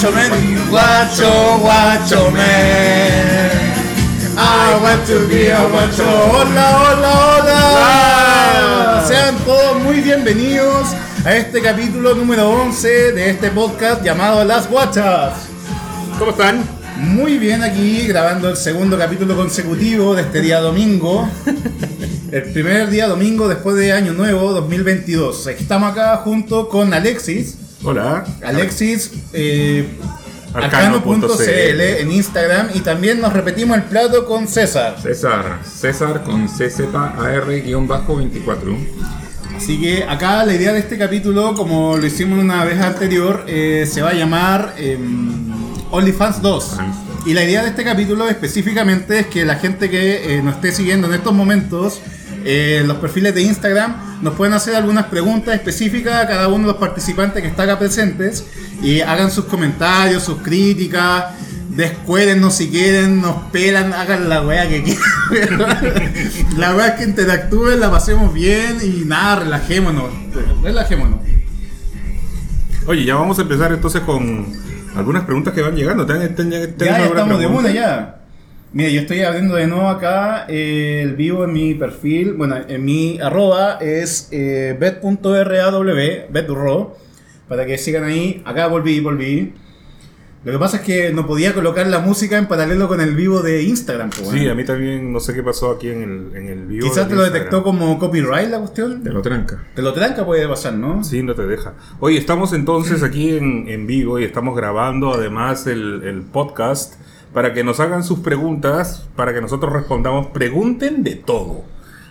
guacho man, guacho, guacho man. I want to be a guacho. Hola, hola, hola. Sean todos muy bienvenidos a este capítulo número 11 de este podcast llamado Las Guachas. ¿Cómo están? Muy bien aquí grabando el segundo capítulo consecutivo de este día domingo. El primer día domingo después de Año Nuevo 2022. Estamos acá junto con Alexis. Hola. Alexis eh, Arcano.cl. en Instagram y también nos repetimos el plato con César. César, César con CZAR-24. Así que acá la idea de este capítulo, como lo hicimos una vez anterior, eh, se va a llamar em, OnlyFans 2. Y la idea de este capítulo específicamente es que la gente que eh, nos esté siguiendo en estos momentos, eh, los perfiles de Instagram, nos pueden hacer algunas preguntas específicas a cada uno de los participantes que está acá presentes y hagan sus comentarios, sus críticas. Descuérennos si quieren, nos pelan, hagan la weá que quieran. la weá es que interactúen, la pasemos bien y nada, relajémonos. Relajémonos. Oye, ya vamos a empezar entonces con algunas preguntas que van llegando. ¿Ten- ten- ten- Ya, estamos de una ya. Mira, yo estoy abriendo de nuevo acá eh, el vivo en mi perfil. Bueno, en mi arroba es eh, bet.raw, beturro, para que sigan ahí. Acá volví, volví. Lo que pasa es que no podía colocar la música en paralelo con el vivo de Instagram. pues, Sí, a mí también no sé qué pasó aquí en el, en el vivo. Quizás de te lo Instagram. detectó como copyright la cuestión. Te lo tranca. Te lo tranca puede pasar, ¿no? Sí, no te deja. Oye, estamos entonces aquí en, en vivo y estamos grabando además el, el podcast para que nos hagan sus preguntas, para que nosotros respondamos. Pregunten de todo.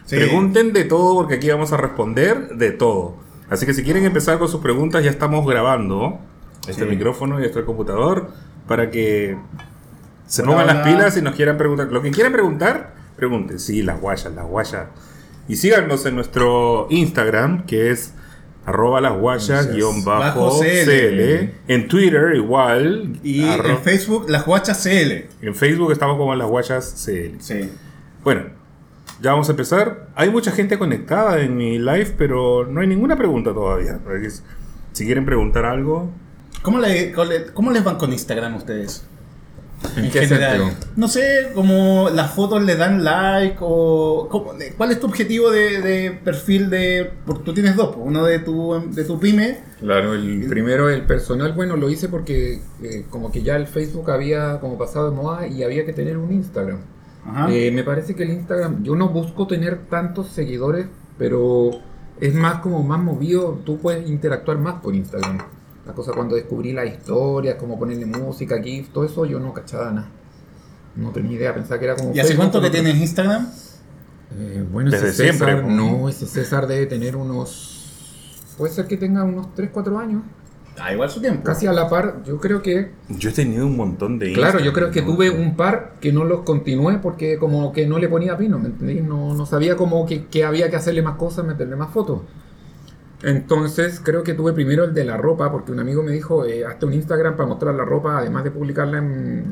Sí. Pregunten de todo porque aquí vamos a responder de todo. Así que si quieren empezar con sus preguntas, ya estamos grabando este Sí. micrófono y este computador para que se Hola, pongan las hola. pilas y nos quieran preguntar. Lo que quieran preguntar, pregunten. Sí, las guayas, las guayas. Y síganos en nuestro Instagram, que es arroba las guayas guion bajo CL. CL. En Twitter igual. Y arro- en Facebook, las guachas CL. en Facebook estamos como las guayas CL. Sí. Bueno, ya vamos a empezar. Hay mucha gente conectada en mi live, pero no hay ninguna pregunta todavía. Si quieren preguntar algo, ¿Cómo, le- cómo le- cómo les van con Instagram ustedes? ¿En qué sentido? No sé, como las fotos le dan like o... cómo- ¿Cuál es tu objetivo de, de perfil de... Porque tú tienes dos, uno de tu, de tu pyme. Claro, el primero, el personal, bueno, lo hice porque eh, como que ya el Facebook había como pasado de moda y había que tener un Instagram. Ajá. Eh, me parece que el Instagram, yo no busco tener tantos seguidores, pero es más como más movido, tú puedes interactuar más por Instagram. La cosa cuando descubrí las historias, cómo ponerle música, GIF, todo eso, yo no cachaba nada. No tenía idea, pensaba que era como... ¿Y hace Facebook, cuánto que tienes Instagram? Eh, bueno, ese Desde César, siempre, ¿no? ese César debe tener unos... Puede ser que tenga unos 3, 4 años. Ah, igual su tiempo. Casi a la par, yo creo que... yo he tenido un montón de Claro, yo creo que tuve un par que no los continué porque como que no le ponía pino, ¿me entendéis? No, no sabía como que, que había que hacerle más cosas, meterle más fotos. Entonces creo que tuve primero el de la ropa porque un amigo me dijo, eh, hazte un Instagram para mostrar la ropa, además de publicarla en,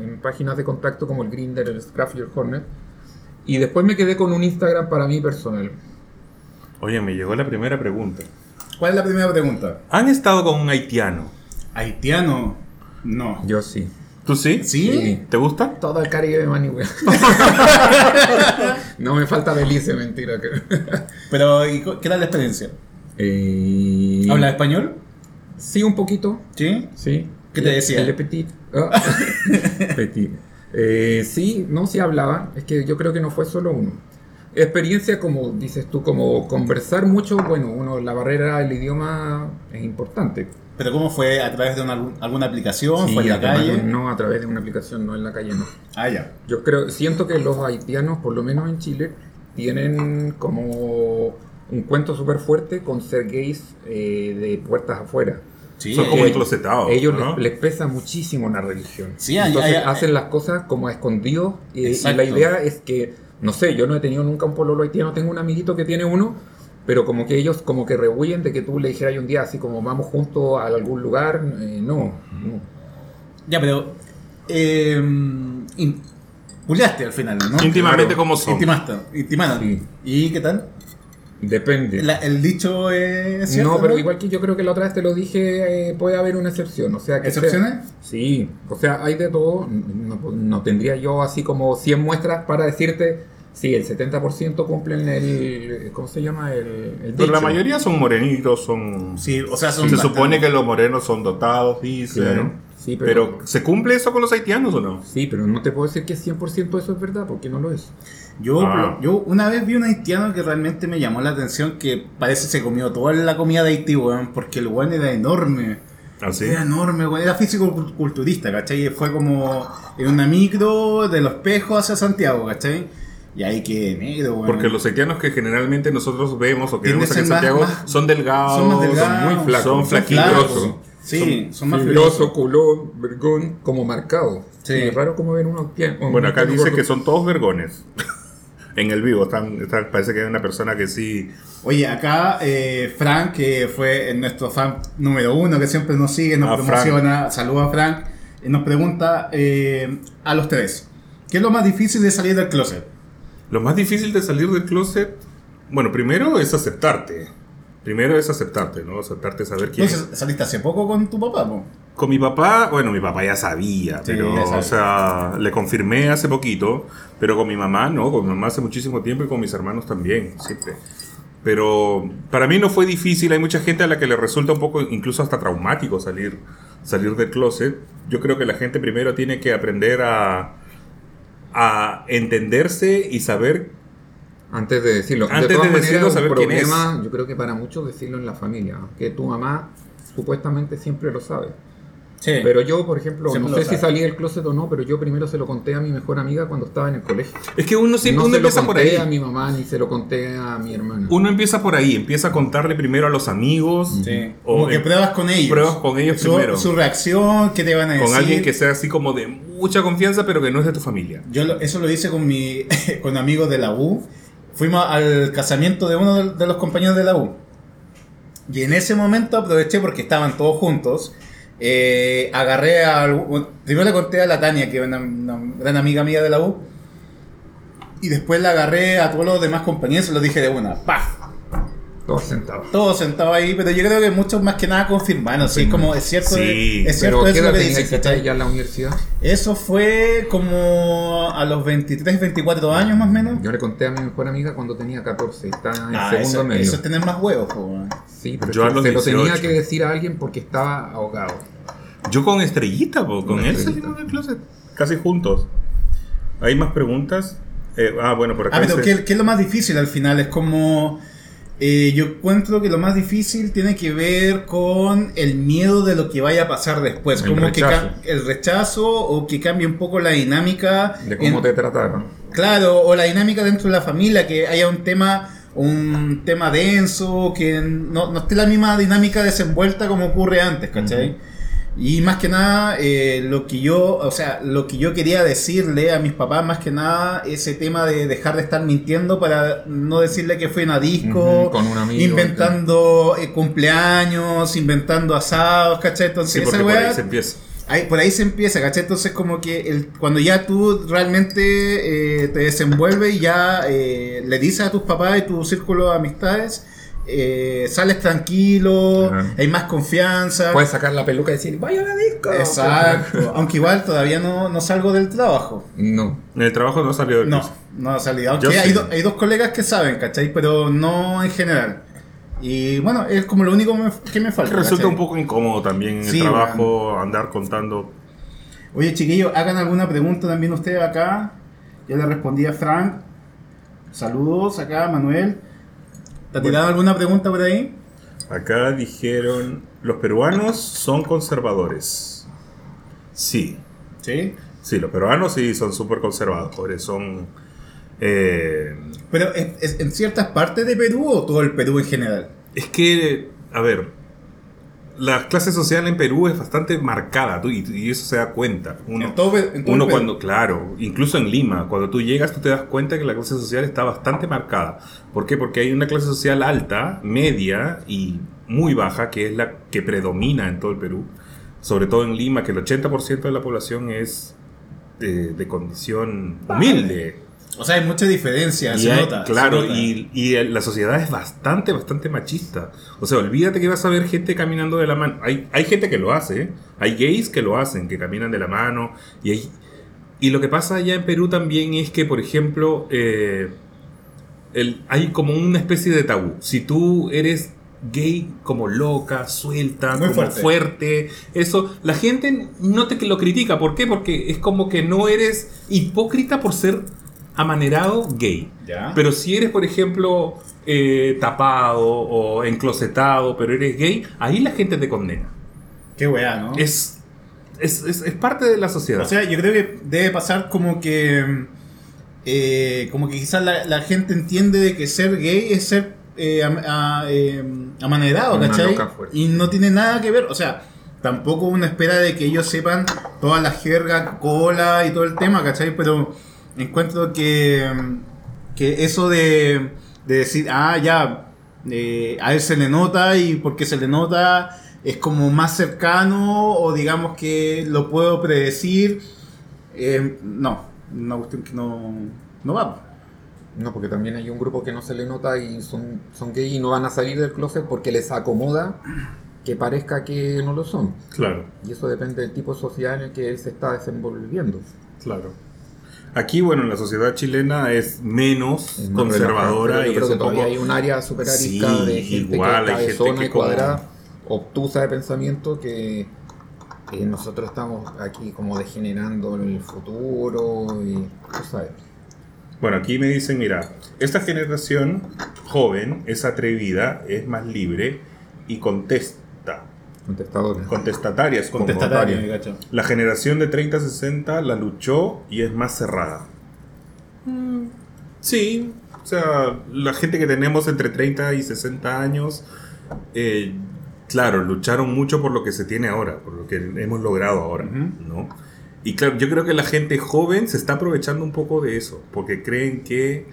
en páginas de contacto como el Grindr, el Scruff y el Hornet. Y después me quedé con un Instagram para mí personal. Oye, me llegó la primera pregunta. ¿Cuál es la primera pregunta? ¿Han estado con un haitiano? Haitiano. No. Yo sí. ¿Tú sí? ¿Sí? ¿Te gusta? Todo el Caribe, man. No me falta Belice, mentira. Pero, ¿y cu- ¿qué tal la experiencia? Eh, ¿Habla español? Sí, un poquito. ¿Sí? Sí. ¿Qué te decía? Petit. Ah. petit. Eh, sí, no, sí hablaba. Es que yo creo que no fue solo uno. Experiencia, como dices tú, como conversar mucho. Bueno, uno, la barrera del idioma es importante. ¿Pero cómo fue? ¿A través de una- alguna aplicación? Sí, ¿Fue en la calle? No a través de una aplicación, no en la calle, no. Ah, ya. Yo creo, siento que los haitianos, por lo menos en Chile, tienen como un cuento súper fuerte con ser gays eh, de puertas afuera. Sí, Son como enclosetados. Ellos ¿no? les, les pesa muchísimo la religión. Sí, hay- Entonces hay- hacen las cosas como a escondidos. Y, la idea es que, no sé, yo no he tenido nunca un pololo haitiano, tengo un amiguito que tiene uno, pero como que ellos como que rehuyen de que tú le dijeras un día así como vamos juntos a algún lugar. eh, no, no. Ya, pero. Eh, in- al final, ¿no? Íntimamente Claro. como son. Intimaste. Intimaron. Sí. ¿Y qué tal? Depende. La- el dicho es cierto. no, pero igual que yo creo que la otra vez te lo dije, eh, puede haber una excepción. O sea, que sea- ¿Excepciones? Sí, o sea, hay de todo. No, no tendría yo así como 100 muestras para decirte, sí, el 70% cumplen el. ¿Cómo se llama? El, el Pero la dicho. mayoría son morenitos, son... Sí, o sea, son Se bastante- supone que los morenos son dotados, dicen. Claro, sí, pero... pero- ¿se cumple eso con los haitianos o no? Sí, pero no te puedo decir que 100% eso es verdad, porque no lo es. Yo, Ah. yo una vez vi un haitiano que realmente me llamó la atención que parece se comió toda la comida de Haití, weón, porque el weón era enorme. Así. Era enorme, weón. Era físico-culturista, ¿cachai? Y Fue como en una micro de los pejos hacia Santiago, ¿cachai? Y ahí que negro, weón. Porque los haitianos que generalmente nosotros vemos o que vemos aquí en más- Santiago más- son delgados, son más delgados, muy flacos, son flaquitos. flacos. Sí, son, más Filoso, filosos. culón, vergón, como marcado. Sí. Es raro como ver uno bien. Bueno, acá dice que son todos vergones. En el vivo están, están- parece que hay una persona que sí. Oye, acá eh, Frank, que fue nuestro fan número uno, que siempre nos sigue, nos Ah, promociona, saluda a Frank, y nos pregunta eh, a los tres, ¿qué es lo más difícil de salir del closet? Lo más difícil de salir del closet, bueno, primero es aceptarte. Primero es aceptarte, ¿no? Aceptarte, saber quién. Entonces, saliste hace poco con tu papá, po? Con mi papá, bueno, mi papá ya sabía, Sí, pero, ya sabía. o sea, le confirmé hace poquito, pero con mi mamá no, con mi mamá hace muchísimo tiempo y con mis hermanos también, siempre. Pero para mí no fue difícil, hay mucha gente a la que le resulta un poco, incluso hasta traumático salir, salir del closet. Yo creo que la gente primero tiene que aprender a, a entenderse y saber Antes de decirlo. Antes de todas de maneras, decirlo, un saber quién problema, Yo creo que para muchos decirlo en la familia. Que tu mamá supuestamente siempre lo sabe. Sí. Pero yo, por ejemplo, Siempre no lo sé si salí del closet o no, pero yo primero se lo conté a mi mejor amiga cuando estaba en el colegio. Es que uno siempre no uno se lo empieza por conté ahí. a mi mamá ni se lo conté a mi hermana. Uno empieza por ahí, empieza a contarle primero a los amigos. Sí. O Como que pruebas con ellos. pruebas con ellos su, primero. Su reacción, qué te van a decir. con alguien que sea así como de mucha confianza, pero que no es de tu familia. Yo lo- eso lo hice con mi con amigos de la U. Fuimos al casamiento de uno de, los compañeros de la U. Y en ese momento aproveché porque estaban todos juntos. eh, agarré a. Primero le conté a la Tania, que es una, gran amiga mía de la U. Y después la agarré a todos los demás compañeros y los dije de una. ¡Paf! Todos sentados. Todos sentados ahí, pero yo creo que muchos más que nada confirmaron. Sí, es como, es cierto, Sí, es cierto Pero ¿qué eso lo edad que dices, ya en la universidad? Eso fue como a los 23, 24 años más o menos. Yo le conté a mi mejor amiga cuando tenía 14, está en Ah, segundo eso, medio. eso es tener más huevos, po. Sí, pero Yo a los se lo 18. tenía que decir a alguien porque estaba ahogado. Yo con Estrellita, po, con él salimos del closet. Casi juntos. ¿Hay más preguntas? Eh, ah, bueno, por acá Ah, pero dice- ¿qué, qué es lo más difícil al final? Es como. Eh, yo encuentro que lo más difícil tiene que ver con el miedo de lo que vaya a pasar después. El como que rechazo. ca- el rechazo o que cambie un poco la dinámica. De cómo en- te trataron. Claro, o la dinámica dentro de la familia, que haya un tema un tema denso, que no, no esté la misma dinámica desenvuelta como ocurre antes, ¿cachai? Y más que nada, eh, lo que yo, o sea, lo que yo quería decirle a mis papás, más que nada, ese tema de dejar de estar mintiendo para no decirle que fue en a disco, con un amigo, inventando eh, cumpleaños, inventando asados, ¿cachai? Sí, Entonces, porque esa por ahí se empieza. Ahí- por ahí se empieza, ¿cachai? Entonces como que el, cuando ya tú realmente eh, te desenvuelves y ya eh, le dices a tus papás y tu círculo de amistades, eh, sales tranquilo, Ajá. hay más confianza. Puedes sacar la peluca y decir, vaya a la disco. Exacto. Aunque igual todavía no, no salgo del trabajo. No. En el trabajo no salió del No, no ha salido. Aunque Yo hay, sí. do- hay dos colegas que saben, ¿cachai? Pero no en general. Y bueno, es como lo único me- que me falta. Resulta ¿cachai? un poco incómodo también en Sí, el trabajo andar contando. Oye, chiquillos, hagan alguna pregunta también ustedes acá. Ya le respondí a Frank. Saludos acá, Manuel. ¿Te ha tirado alguna pregunta por ahí? Acá dijeron, los peruanos son conservadores. Sí, Sí. sí, los peruanos sí son súper conservadores, son... eh, Pero ¿es, es en ciertas partes de Perú o todo el Perú en general? es que, a ver, la clase social en Perú es bastante marcada tú- y, y eso se da cuenta. Uno, en todo, Pe- en todo uno cuando, claro, incluso en Lima, cuando tú llegas tú te das cuenta que la clase social está bastante marcada. ¿Por qué? Porque hay una clase social alta, media y muy baja, que es la que predomina en todo el Perú. Sobre todo en Lima, que el 80% de la población es de, de condición humilde. O sea, hay mucha diferencia, Y se hay- nota. se claro, nota. y, y la sociedad es bastante, bastante machista. O sea, olvídate que vas a ver gente caminando de la mano. Hay, hay gente que lo hace, ¿eh? hay gays que lo hacen, que caminan de la mano. Y, hay- y lo que pasa allá en Perú también es que, por ejemplo, eh, el- hay como una especie de tabú. Si tú eres gay como loca, suelta, Muy como fuerte. fuerte. eso, la gente no te lo critica. ¿Por qué? Porque es como que no eres hipócrita por ser amanerado gay. Ya. Pero si eres, por ejemplo, eh, tapado o enclosetado, pero eres gay, ahí la gente te condena. Qué weá, ¿no? Es, es, es- es parte de la sociedad. O sea, yo creo que debe pasar como que. eh, como que quizás la, la gente entiende de que ser gay es ser eh, am- a- eh, amanerado, ¿cachai? fuerte. Y no tiene nada que ver. O sea, tampoco uno espera de que ellos sepan toda la jerga, cola y todo el tema, ¿cachai? Pero encuentro que, que eso de, de decir, ah, ya, eh, a él se le nota y porque se le nota es como más cercano o digamos que lo puedo predecir. eh, no, una cuestión que no, no va. No, porque también hay un grupo que no se le nota y son, son gay y no van a salir del closet porque les acomoda que parezca que no lo son. Claro, Y eso depende del tipo de sociedad en el que él se está desenvolviendo. claro. Aquí, bueno, la sociedad chilena es menos Es conservadora y es que un todavía poco... hay un área super arisca Sí, de gente igual, que hay gente que como- cuadrada, obtusa de pensamiento que, que nosotros estamos aquí como degenerando el futuro y tú sabes. Bueno, aquí me dicen, mira, esta generación joven es atrevida, es más libre y contesta. Contestadores. Contestataria es como- Contestatario, me cacho. La generación de 30-60 la luchó y es más cerrada. Mm, Sí, o sea, la gente que tenemos entre 30 y 60 años, eh, claro, lucharon mucho por lo que se tiene ahora, por lo que hemos logrado ahora. ¿no? Y claro, yo creo que la gente joven se está aprovechando un poco de eso, porque creen que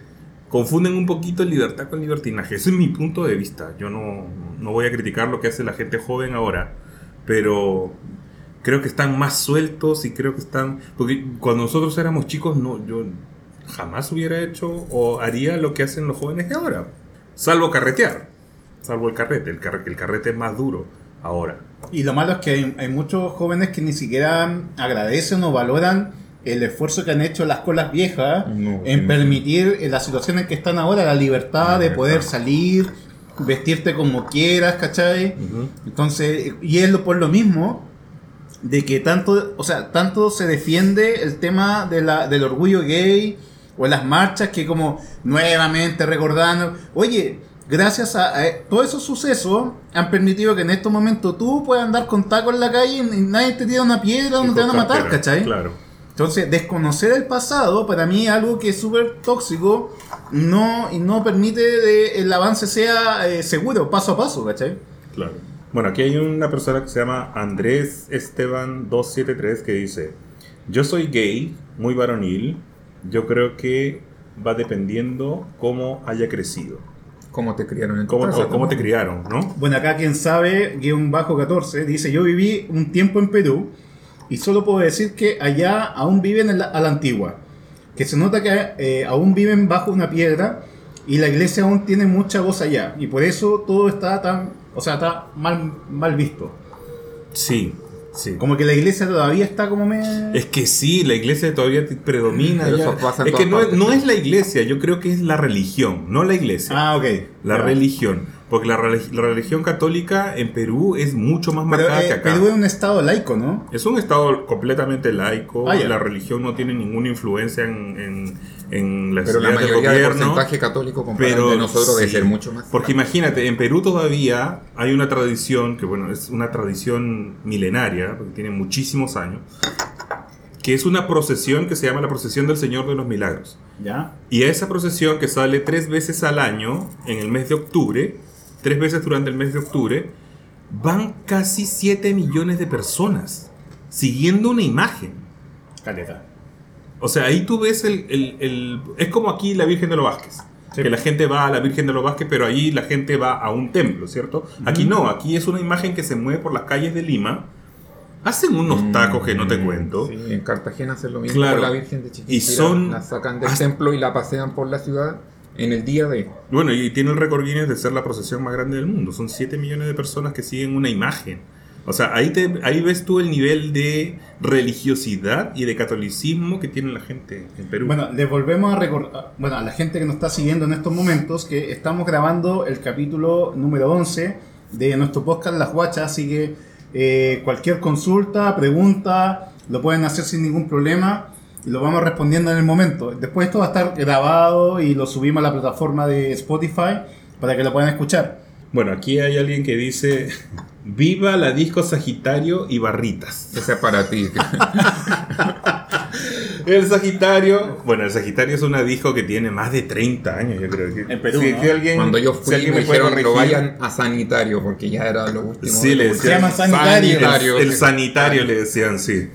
confunden un poquito libertad con libertinaje. Ese es mi punto de vista. Yo no, no voy a criticar lo que hace la gente joven ahora, pero creo que están más sueltos y creo que están... Porque cuando nosotros éramos chicos, no, yo jamás hubiera hecho o haría lo que hacen los jóvenes de ahora. Salvo carretear. Salvo el carrete. El, carre- el carrete es más duro ahora. Y lo malo es que hay, hay muchos jóvenes que ni siquiera agradecen o valoran el esfuerzo que han hecho las colas viejas No, en permitir en las situaciones que están ahora la libertad La de poder salir, vestirte como quieras, ¿cachai? Entonces, y es lo, por lo mismo de que tanto, o sea, tanto se defiende el tema de la, del orgullo gay o en las marchas que como nuevamente recordando, oye, gracias a, a todos esos sucesos han permitido que en estos momentos tú puedas andar con taco en la calle y nadie te tira una piedra no te van a matar, ¿cachai? Claro. Entonces, desconocer el pasado para mí es algo que es súper tóxico no, y no permite de el avance sea eh, seguro, paso a paso, ¿cachai? Claro. Bueno, aquí hay una persona que se llama Andrés Esteban 273 que dice, yo soy gay, muy varonil, yo creo que va dependiendo cómo haya crecido, ¿Cómo te criaron en tu cómo, casa, cómo te no? criaron, ¿no? Bueno, acá quien sabe, guion bajo 14, dice, yo viví un tiempo en Perú y solo puedo decir que allá aún viven en la- a la antigua, que se nota que eh, aún viven bajo una piedra y la iglesia aún tiene mucha voz allá y por eso todo está tan, o sea, está mal, mal visto. Sí, sí. Como que la iglesia todavía está como me... Es que sí, la iglesia todavía predomina. Pero ya. eso pasa en Es que no, partes. no es la iglesia, yo creo que es la religión, no la iglesia. Ah, ok. la religión. Porque la, la religión católica en Perú es mucho más Pero marcada eh, que acá. Perú es un estado laico, ¿no? Es un estado completamente laico, Ah, la religión no tiene ninguna influencia en, en, en las Pero la del mayoría de gobierno. porcentaje católico comparado Pero de nosotros debe sí, ser mucho más. Porque imagínate, en Perú todavía hay una tradición, que bueno, es una tradición milenaria, porque tiene muchísimos años, que es una procesión que se llama la procesión del Señor de los Milagros. Ya. Y a esa procesión que sale tres veces al año, en el mes de octubre, tres veces durante el mes de octubre, van casi 7 millones de personas siguiendo una imagen. Caleta. O sea, ahí tú ves el, el- el- Es como aquí la Virgen de los Vázquez. Sí. Que la gente va a la Virgen de los Vázquez, pero ahí la gente va a un templo, ¿cierto? Aquí no, aquí es una imagen que se mueve por las calles de Lima Hacen unos tacos que no te Mm, cuento. Sí, en Cartagena hacen lo mismo Claro. con la Virgen de Chiquinquirá. Y son- La sacan del hasta- templo y la pasean por la ciudad en el día de... Bueno, y tiene el récord Guinness de ser la procesión más grande del mundo. Son 7 millones de personas que siguen una imagen. O sea, ahí, te, ahí ves tú el nivel de religiosidad y de catolicismo que tiene la gente en Perú. Bueno, les volvemos a recordar, bueno, a la gente que nos está siguiendo en estos momentos, que estamos grabando el capítulo número 11 de nuestro podcast Las Guachas, así que eh, cualquier consulta, pregunta, lo pueden hacer sin ningún problema y lo vamos respondiendo en el momento. Después esto va a estar grabado y lo subimos a la plataforma de Spotify para que lo puedan escuchar. Bueno, aquí hay alguien que dice: Viva la disco Sagitario y Barritas. Ese es para ti. El Sagitario. Bueno, el Sagitario es una disco que tiene más de 30 años, yo creo. que- En Perú, Si- ¿no? que alguien, Cuando yo si fui alguien me puede dijeron no vayan a sanitario porque ya era lo último. Sí, le Se llama sanitario. Sanitario. El sanitario le decían, sí.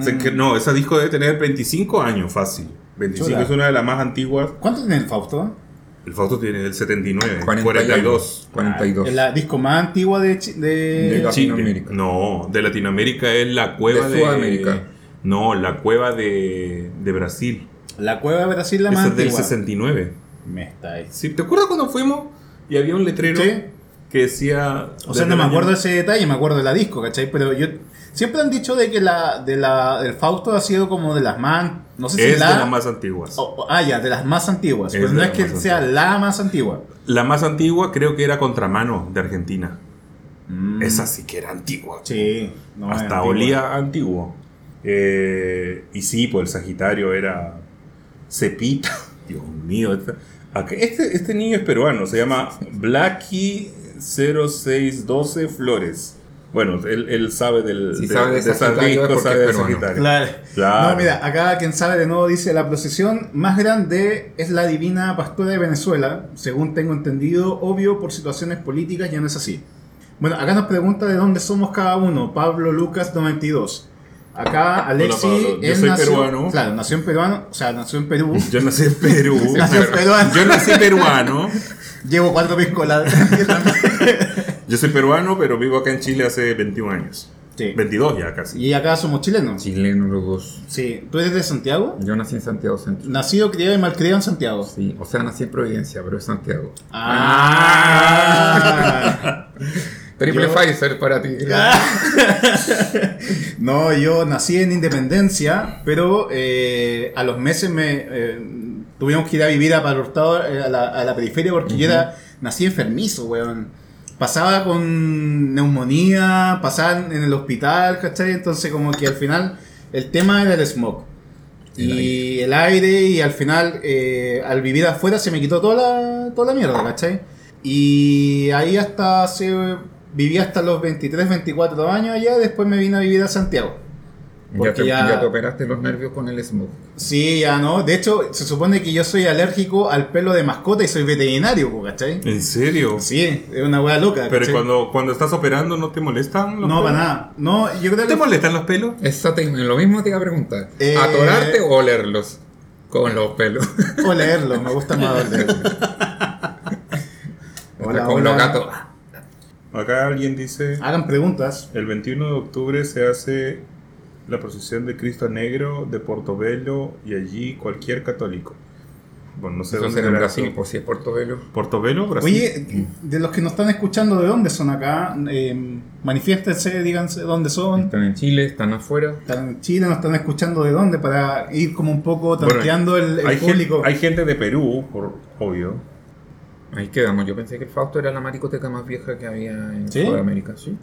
O sea, que no, esa disco debe tener 25 años fácil. 25 Chula. es una de las más antiguas. ¿Cuánto tiene el Fausto? El Fausto tiene del 79, 40 y 42. algo. 42. Es la disco más antigua de... De- Chile. Latinoamérica. No, de Latinoamérica es la cueva De de. Sudamérica. No, la cueva de, de Brasil. La cueva de Brasil la más Esa es del antigua. 69. Me está ahí. Sí, ¿Te acuerdas cuando fuimos y había un letrero Sí. Que decía. O sea, no me el acuerdo de ese detalle, me acuerdo de la disco, ¿cachai? Pero yo siempre han dicho de que la de la del Fausto ha sido como de las más no sé si Es la, de las más antiguas. o- o- ah, ya, de las más antiguas, Es pero no es que sea antiguas. la más antigua. La más antigua creo que era Contramano de Argentina. Mm. Esa sí que era antigua. Sí, no, Hasta antigua. olía antiguo. Eh, y sí, pues el Sagitario era Cepita. Dios mío. Este, este niño es peruano, se llama Blacky 0612 Flores. Bueno, él, él sabe del, Si sabe de discos, porque sabe de. Sagitario. Claro. Claro. No, mira, acá quien sabe de nuevo dice la procesión más grande es la divina pastora de Venezuela, según tengo entendido, obvio por situaciones políticas ya no es así. Bueno, acá nos pregunta de dónde somos cada uno, Pablo Lucas 92. Acá Alexi, Pablo, yo él soy nació, peruano. Claro, nació en peruano, o sea, nació en Perú. Yo nací en Perú. Nació en peruano. Yo nací peruano. Llevo cuatro piscolas. Yo soy peruano, pero vivo acá en Chile hace 21 años. Sí. 22 ya casi. Y acá somos chilenos. Chileno los dos. Sí. ¿Tú eres de Santiago? Yo nací en Santiago Centro. Nacido, criado y malcriado en Santiago. Sí, o sea, nací en Providencia, pero es Santiago. Ah. Triple Yo- Pfizer para ti. No, yo nací en Independencia, pero eh, a los meses me eh, tuvimos que ir a vivir a Palo Hurtado, eh, a, la, a la periferia porque yo era nací enfermizo, weón. Pasaba con neumonía, pasaba en el hospital, ¿cachai? Entonces como que al final el tema era el smog. El y el aire, y al final, eh, al vivir afuera, se me quitó toda la, toda la mierda, ¿cachai? Y ahí hasta hace, viví hasta los 23, 24 años allá, después me vine a vivir a Santiago. Ya te, ya- ya te operaste los nervios con el smog. Sí, ya no. De hecho, se supone que yo soy alérgico al pelo de mascota y soy veterinario, ¿cachai? ¿En serio? Sí, es una wea loca. Pero cuando, cuando estás operando, ¿no te molestan los No, pelos? para nada. No, yo creo ¿Te que. molestan los pelos? Esa te- lo mismo te iba a preguntar. Eh, ¿Atorarte o olerlos? Con los pelos. O leerlo, me gusta más leerlo. Hola, con hola. los gatos. Acá alguien dice, Hagan preguntas. el 21 de octubre se hace la procesión de Cristo Negro de Portobelo y allí cualquier católico. Bueno, no sé Eso dónde será en Brasil, pues si es Portobelo. ¿Portobelo? ¿Brasil? Oye, de los que nos están escuchando, ¿de dónde son acá? Eh, manifiéstense, díganse dónde son. Están en Chile, están afuera. Están en Chile, nos están escuchando de dónde para ir como un poco Bueno, tanteando el, el hay, público. Gente, hay gente de Perú, por obvio. Ahí quedamos. Yo pensé que el Fausto era la maricoteca más vieja que había en ¿Sí? Sudamérica. Sí.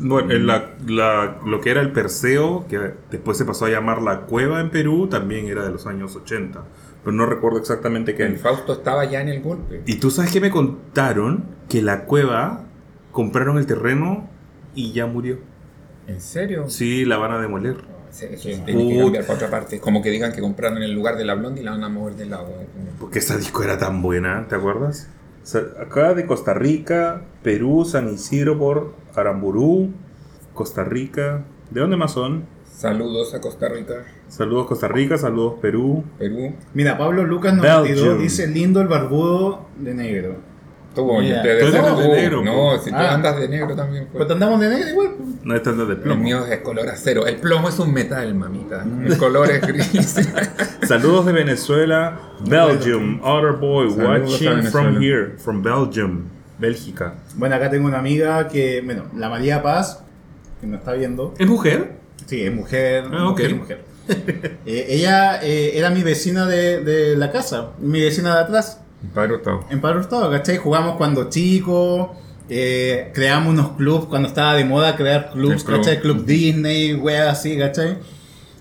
Bueno, en la, la- lo que era el Perseo, que después se pasó a llamar la Cueva en Perú, también era de los años 80. Pero no recuerdo exactamente qué El año. Fausto estaba ya en el golpe. Y tú sabes que me contaron que la cueva compraron el terreno y ya murió. ¿En serio? Sí, la van a demoler. Eso eso tiene que cambiar para otra parte. Como que digan que compraron el lugar de la blonda y la van a mover del lado. Porque esa disco era tan buena, ¿te acuerdas? O sea, acá de Costa Rica, Perú, San Isidro por Aramburú, Costa Rica. ¿De dónde más son? Saludos a Costa Rica, Saludos Costa Rica, saludos Perú. Perú. Mira, Pablo Lucas 92 Belgium. dice lindo el barbudo de negro. Tú, Mira, te eres de negro, No, si tú Ah. andas de negro también. pues. Pero te andamos de negro igual. pues. No es de El plomo. mío es color acero. El plomo es un metal, mamita. El color es gris. Saludos de Venezuela, Belgium, Other Boy, Saludos watching from here, from Belgium, Bélgica. Bueno, acá tengo una amiga que, bueno, la María Paz, que nos está viendo. ¿Es mujer? Sí, es mujer. Ah, ok. mujer, mujer. Eh, ella eh, era mi vecina de, de la casa, mi vecina de atrás, Padre Hurtado. en Padre Hurtado, ¿cachai? Jugamos cuando chicos, eh, creamos unos clubs cuando estaba de moda crear clubs, club. ¿cachai? Club Disney, weas así, ¿cachai?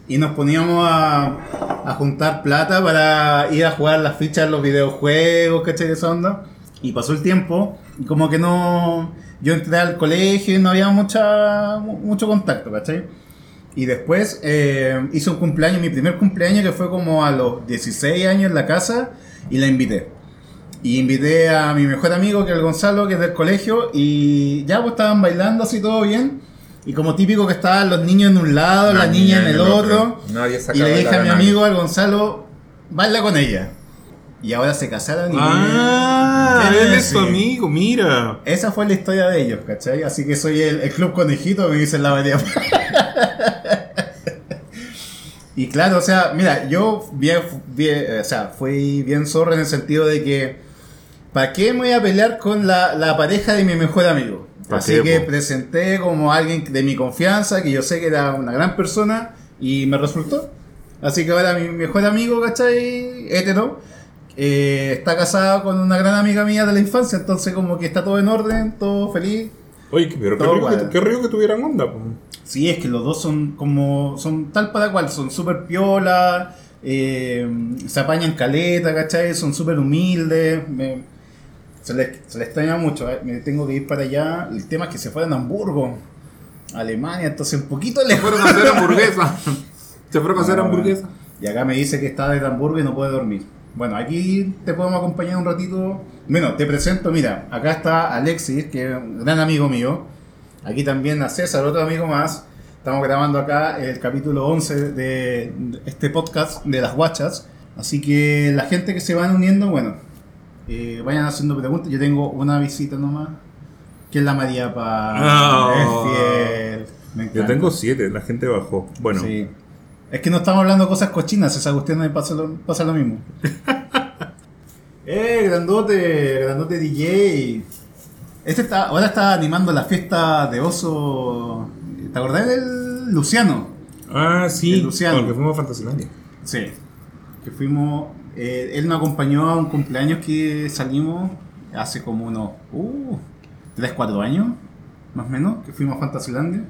Y nos poníamos a, a juntar plata para ir a jugar las fichas de los videojuegos, ¿cachai? De esa onda. Y pasó el tiempo, como que no. Yo entré al colegio y no había mucha, mu- mucho contacto, ¿cachai? Y después eh, hice un cumpleaños, mi primer cumpleaños que fue como a los 16 años en la casa y la invité. Y invité a mi mejor amigo que es el Gonzalo, que es del colegio, y ya pues estaban bailando así todo bien. Y como típico que estaban los niños en un lado, la, niña, en el otro. Nadie Y le dije a mi amigo, al Gonzalo, baila con ella. Y ahora se casaron y... Ah, ¿Qué él es tu amigo, mira. Esa fue la historia de ellos, ¿cachai? Así que soy el, el club conejito, me dicen la María. y claro, o sea, mira, yo bien, bien, o sea, fui bien zorro en el sentido de que, ¿para qué me voy a pelear con la, la pareja de mi mejor amigo? ¿Pa' Así qué, que po? presenté como alguien de mi confianza, que yo sé que era una gran persona, y me resultó. Así que ahora mi mejor amigo, ¿cachai? Hétero, eh, está casado con una gran amiga mía de la infancia, entonces como que está todo en orden, todo feliz. Oye, pero qué rico, que, igual. qué rico que tuvieran onda. po. Sí, es que los dos son como, son tal para cual, son súper piola, eh, se apañan caleta, ¿cachai? Son súper humildes, me- se, les, se les extraña mucho, eh, me tengo que ir para allá. El tema es que se fueron a Hamburgo, Alemania, entonces un poquito Se fueron a hacer hamburguesa. Se fueron a hacer Ah, hamburguesa. Y acá me dice que está desde Hamburgo y no puede dormir. Bueno, aquí te podemos acompañar un ratito. Bueno, te presento, mira, acá está Alexis, que es un gran amigo mío. Aquí también a César, otro amigo más. Estamos grabando acá el capítulo 11 de este podcast de las guachas. Así que la gente que se van uniendo, bueno, eh, vayan haciendo preguntas. Yo tengo una visita nomás, que es la María Paz. Oh. Me Yo tengo siete, la gente bajó. Bueno, Sí. Es que no estamos hablando de cosas cochinas, esa cuestión me pasa lo, pasa lo mismo. eh, grandote, grandote DJ. Este está, ahora está animando la fiesta de oso. ¿Te acordás del Luciano? ah, sí, El Luciano. con el que fuimos a Fantasylandia. Sí. Que fuimos. eh, él nos acompañó a un cumpleaños que salimos hace como unos. Uh, 3, 4 años, más o menos, que fuimos a Fantasylandia.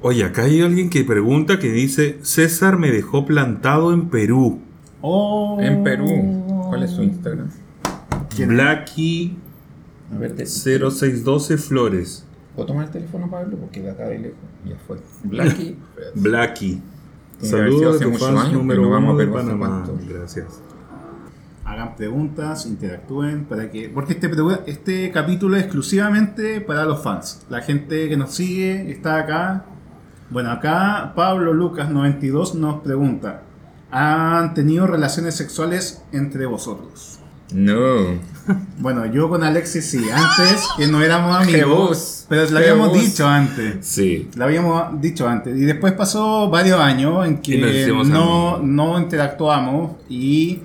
Oye, acá hay alguien que pregunta que dice, César me dejó plantado en Perú. Oh. En Perú. ¿Cuál es su Instagram? ¿Quién? Blacky A ver, te- 0612 Flores. ¿Puedo tomar el teléfono, Pablo? Porque de acá de lejos. Ya fue. Blacky. Blacky. Saludos tu muchos fans años, número no vamos uno a de Panamá. Gracias. hagan preguntas, interactúen, para que porque este, este capítulo es exclusivamente para los fans. La gente que nos sigue está acá. Bueno, acá Pablo Lucas 92 nos pregunta, ¿han tenido relaciones sexuales entre vosotros? No. Bueno, yo con Alexis sí, antes que no éramos amigos, pero lo habíamos dicho antes. Sí. Lo habíamos dicho antes. Y después pasó varios años en que no, no interactuamos y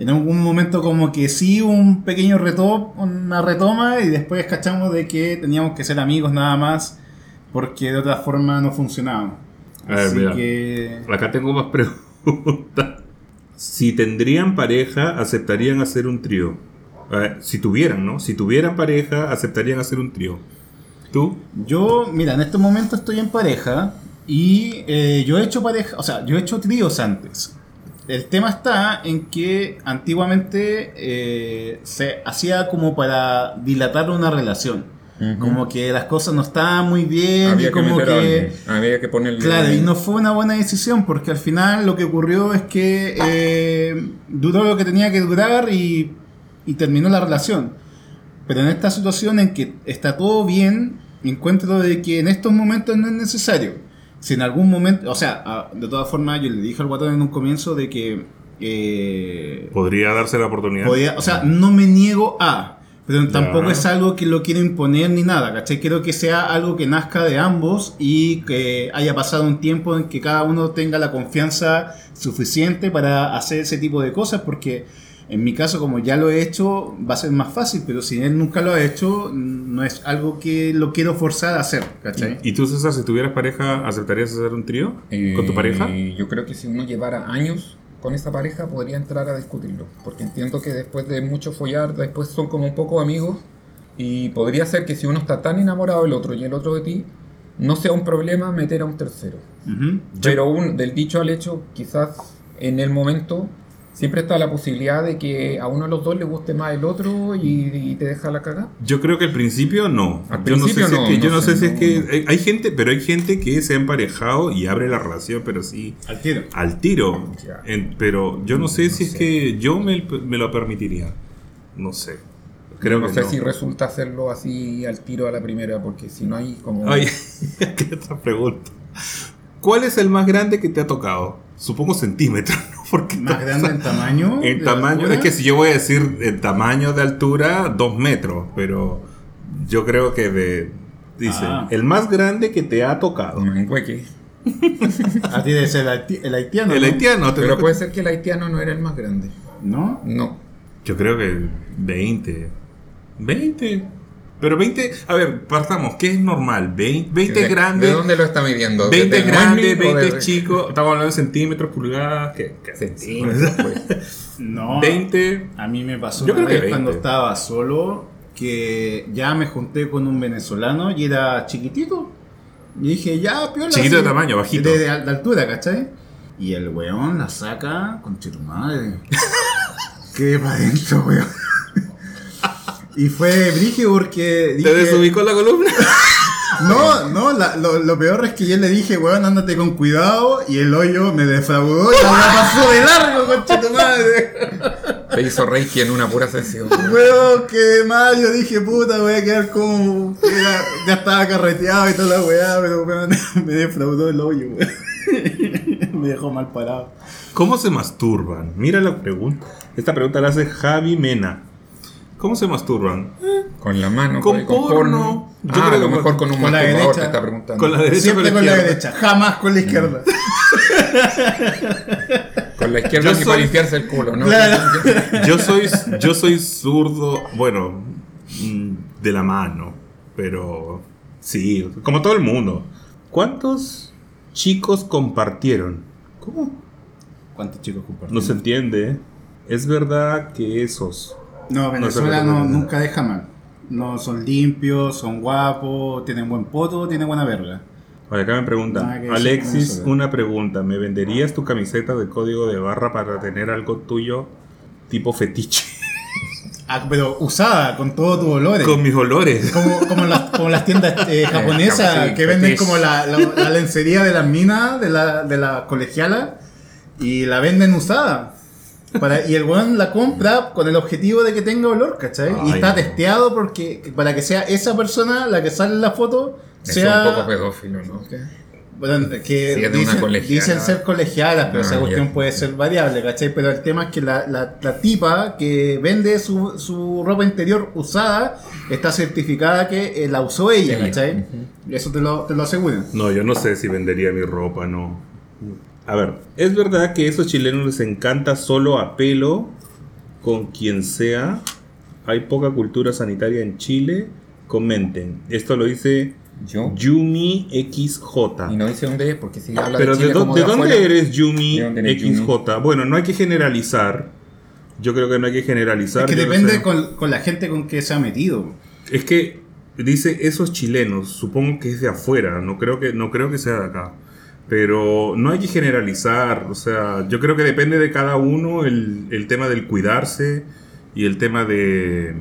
en algún momento como que sí un pequeño reto, una retoma y después cachamos de que teníamos que ser amigos nada más porque de otra forma no funcionaba. Ver, Así que Acá tengo más preguntas. Si tendrían pareja, aceptarían hacer un trío. Ver, si tuvieran, ¿no? Si tuvieran pareja, aceptarían hacer un trío. ¿Tú? yo, mira, en este momento estoy en pareja y eh, yo he hecho pareja, o sea, yo he hecho tríos antes. El tema está en que antiguamente eh, se hacía como para dilatar una relación. Como que las cosas no estaban muy bien Había y que como que... alguien. Había que ponerle. Claro, y no fue una buena decisión porque al final lo que ocurrió es que eh, duró lo que tenía que durar y, y terminó la relación. Pero en esta situación en que está todo bien, encuentro de que en estos momentos no es necesario. Si en algún momento, o sea, de todas formas yo le dije al guatón en un comienzo de que... eh, ¿Podría darse la oportunidad? podía- o sea, no me niego a, Pero tampoco es algo que lo quiero imponer ni nada, ¿cachai? Quiero que sea algo que nazca de ambos y que haya pasado un tiempo en que cada uno tenga la confianza suficiente para hacer ese tipo de cosas, porque en mi caso, como ya lo he hecho, va a ser más fácil, pero si él nunca lo ha hecho, no es algo que lo quiero forzar a hacer, ¿cachai? ¿Y tú, César, si tuvieras pareja, aceptarías hacer un trío con tu pareja? Eh, Yo creo que si uno llevara años con esa pareja podría entrar a discutirlo, porque entiendo que después de mucho follar, después son como un poco amigos y podría ser que si uno está tan enamorado del otro y el otro de ti, no sea un problema meter a un tercero. Ujú. Pero un, del dicho al hecho, quizás en el momento siempre está la posibilidad de que a uno de los dos le guste más el otro y, y te deja la cagada. Yo creo que al principio no. Al yo no sé principio si es no, que, yo no no sé, sé si es que no. hay- gente, pero hay gente que se ha emparejado y abre la relación, pero sí Al tiro. al tiro. En- pero yo no sé si No es sé. que yo me, me lo permitiría. No sé. Creo no que sé no. si resulta hacerlo así al tiro a la primera, porque si no hay como... Ay, ¿qué otra pregunta? ¿Cuál es el más grande que te ha tocado? Supongo centímetros, ¿no? Porque Más grande en tamaño. En tamaño, altura. es que si yo voy a decir en tamaño de altura, dos metros, pero yo creo que de. Dice, Ah. el más grande que te ha tocado. Un hueque. A ti debe ser el, haiti- el haitiano. El ¿no? haitiano, te Pero puede ser que el haitiano no era el más grande. ¿No? No. Yo creo que 20. 20. Pero 20, a ver, partamos, ¿qué es normal? 20, 20 ¿De- es grande, ¿De dónde lo está midiendo? 20 es ¿Desde grande, Wembley o 20 es de- chico. Estamos hablando de centímetros, pulgadas, ¿qué? qué Centímetros, pues. No. 20. A mí me pasó Yo una creo que vez cuando 20. estaba solo que ya me junté con un venezolano y era chiquitito. Y dije, ya, piola. Chiquito de tamaño, bajito. De, de al- de altura, ¿cachai? Y el weón la saca con tu madre. Qué para adentro, weón. Y fue brígido porque ¿Te dije, desubicó la columna? no, no, la- lo, lo peor es que yo le dije, weón, ándate con cuidado y el hoyo me defraudó y weá pasó de largo, concha tu madre. Te hizo Reiki en una pura sesión. Weón, que mal, yo dije, puta, voy a quedar como. era- ya estaba carreteado y toda la weá, pero weón, me defraudó el hoyo, weón. me dejó mal parado. ¿Cómo se masturban? Mira la pregunta. Esta pregunta la hace Javi Mena. ¿Cómo se masturban? Con la mano, Con pues, porno. Yo ah, creo a lo mejor con un con la masturbador derecha. te está preguntando. Con la derecha Siempre con con la derecha, jamás con la izquierda. Con la izquierda Yo ni soy- para limpiarse el culo, ¿no? Claro. Yo soy, yo soy zurdo, bueno, mm, de la mano, pero sí, como todo el mundo. ¿Cuántos chicos compartieron? ¿Cómo? ¿Cuántos chicos No compartieron? se entiende. ¿eh? Es verdad que esos. No, Venezuela no, nunca deja mal. No, son limpios, son guapos, tienen buen poto, tienen buena verga. Oye, acá me preguntan, Alexis, ¿eh? una pregunta. ¿Me venderías tu camiseta de código de barra para tener algo tuyo tipo fetiche? Ah, pero usada, con todos tus olores. Con mis olores. Como, como, las, como las tiendas eh, japonesas sí, que venden fetiche. como la, la, la lencería de las minas, de la, de la colegiala, y la venden usada. Para, y el weón la compra con el objetivo de que tenga olor, ¿cachai? y Ay, está no. testeado porque para que sea esa persona la que sale en la foto, Eso sea... es un poco pedófilo, ¿no? Bueno, que Sí, dicen, colegiala. dicen ser colegialas, pero Ah, esa cuestión ya. puede ser variable, ¿cachai? Pero el tema es que la, la, la tipa que vende su, su ropa interior usada está certificada que eh, la usó ella. ¿cachai? Eso te lo, te lo aseguran. No, yo no sé si vendería mi ropa, no. A ver, es verdad que a esos chilenos les encanta solo a pelo con quien sea. Hay poca cultura sanitaria en Chile. Comenten. Esto lo dice Yo. Yumi XJ. Y no dice dónde es, porque si habla Pero de Chile ¿de, dó- como de de dónde afuera- eres Yumi ¿De dónde eres XJ? Bueno, no hay que generalizar. Yo creo que no hay que generalizar. Es que no depende con, con la gente con que se ha metido. Es que dice esos chilenos, supongo que es de afuera, no creo que, no creo que sea de acá. Pero no hay que generalizar, o sea, yo creo que depende de cada uno el, el tema del cuidarse y el tema de,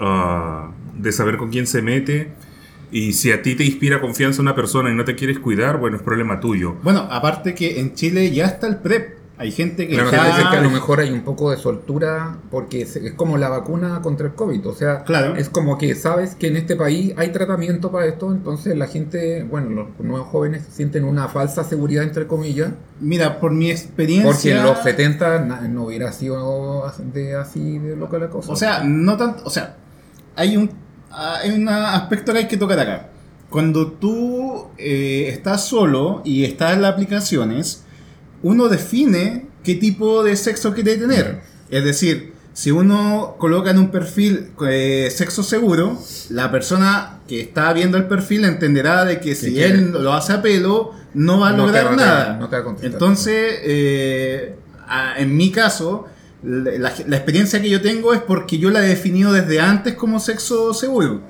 ah, de saber con quién se mete. Y si a ti te inspira confianza una persona y no te quieres cuidar, bueno, es problema tuyo. Bueno, aparte que en Chile ya está el PrEP. Hay gente que Claro, quiere decir que a lo mejor hay un poco de soltura porque es, es como la vacuna contra el COVID. O sea, Claro. es como que sabes que en este país hay tratamiento para esto, entonces la gente, bueno, los nuevos jóvenes sienten una falsa seguridad, entre comillas, Mira, por mi experiencia... porque en los 70 na- no hubiera sido de así de loca la cosa. O sea, no tanto, o sea, hay un, hay un aspecto que hay que tocar acá. Cuando tú eh, estás solo y estás en las aplicaciones, uno define qué tipo de sexo quiere tener. Es decir, si uno coloca en un perfil eh, sexo seguro, la persona que está viendo el perfil entenderá de que si quiere? él lo hace a pelo, no va a No lograr va a- nada. no te va a contestar. Entonces, eh, a- en mi caso, la, la experiencia que yo tengo es porque yo la he definido desde antes como sexo seguro.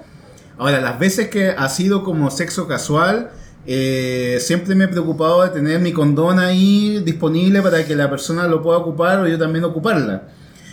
Ahora, las veces que ha sido como sexo casual, eh, siempre me he preocupado de tener mi condón ahí disponible para que la persona lo pueda ocupar o yo también ocuparla.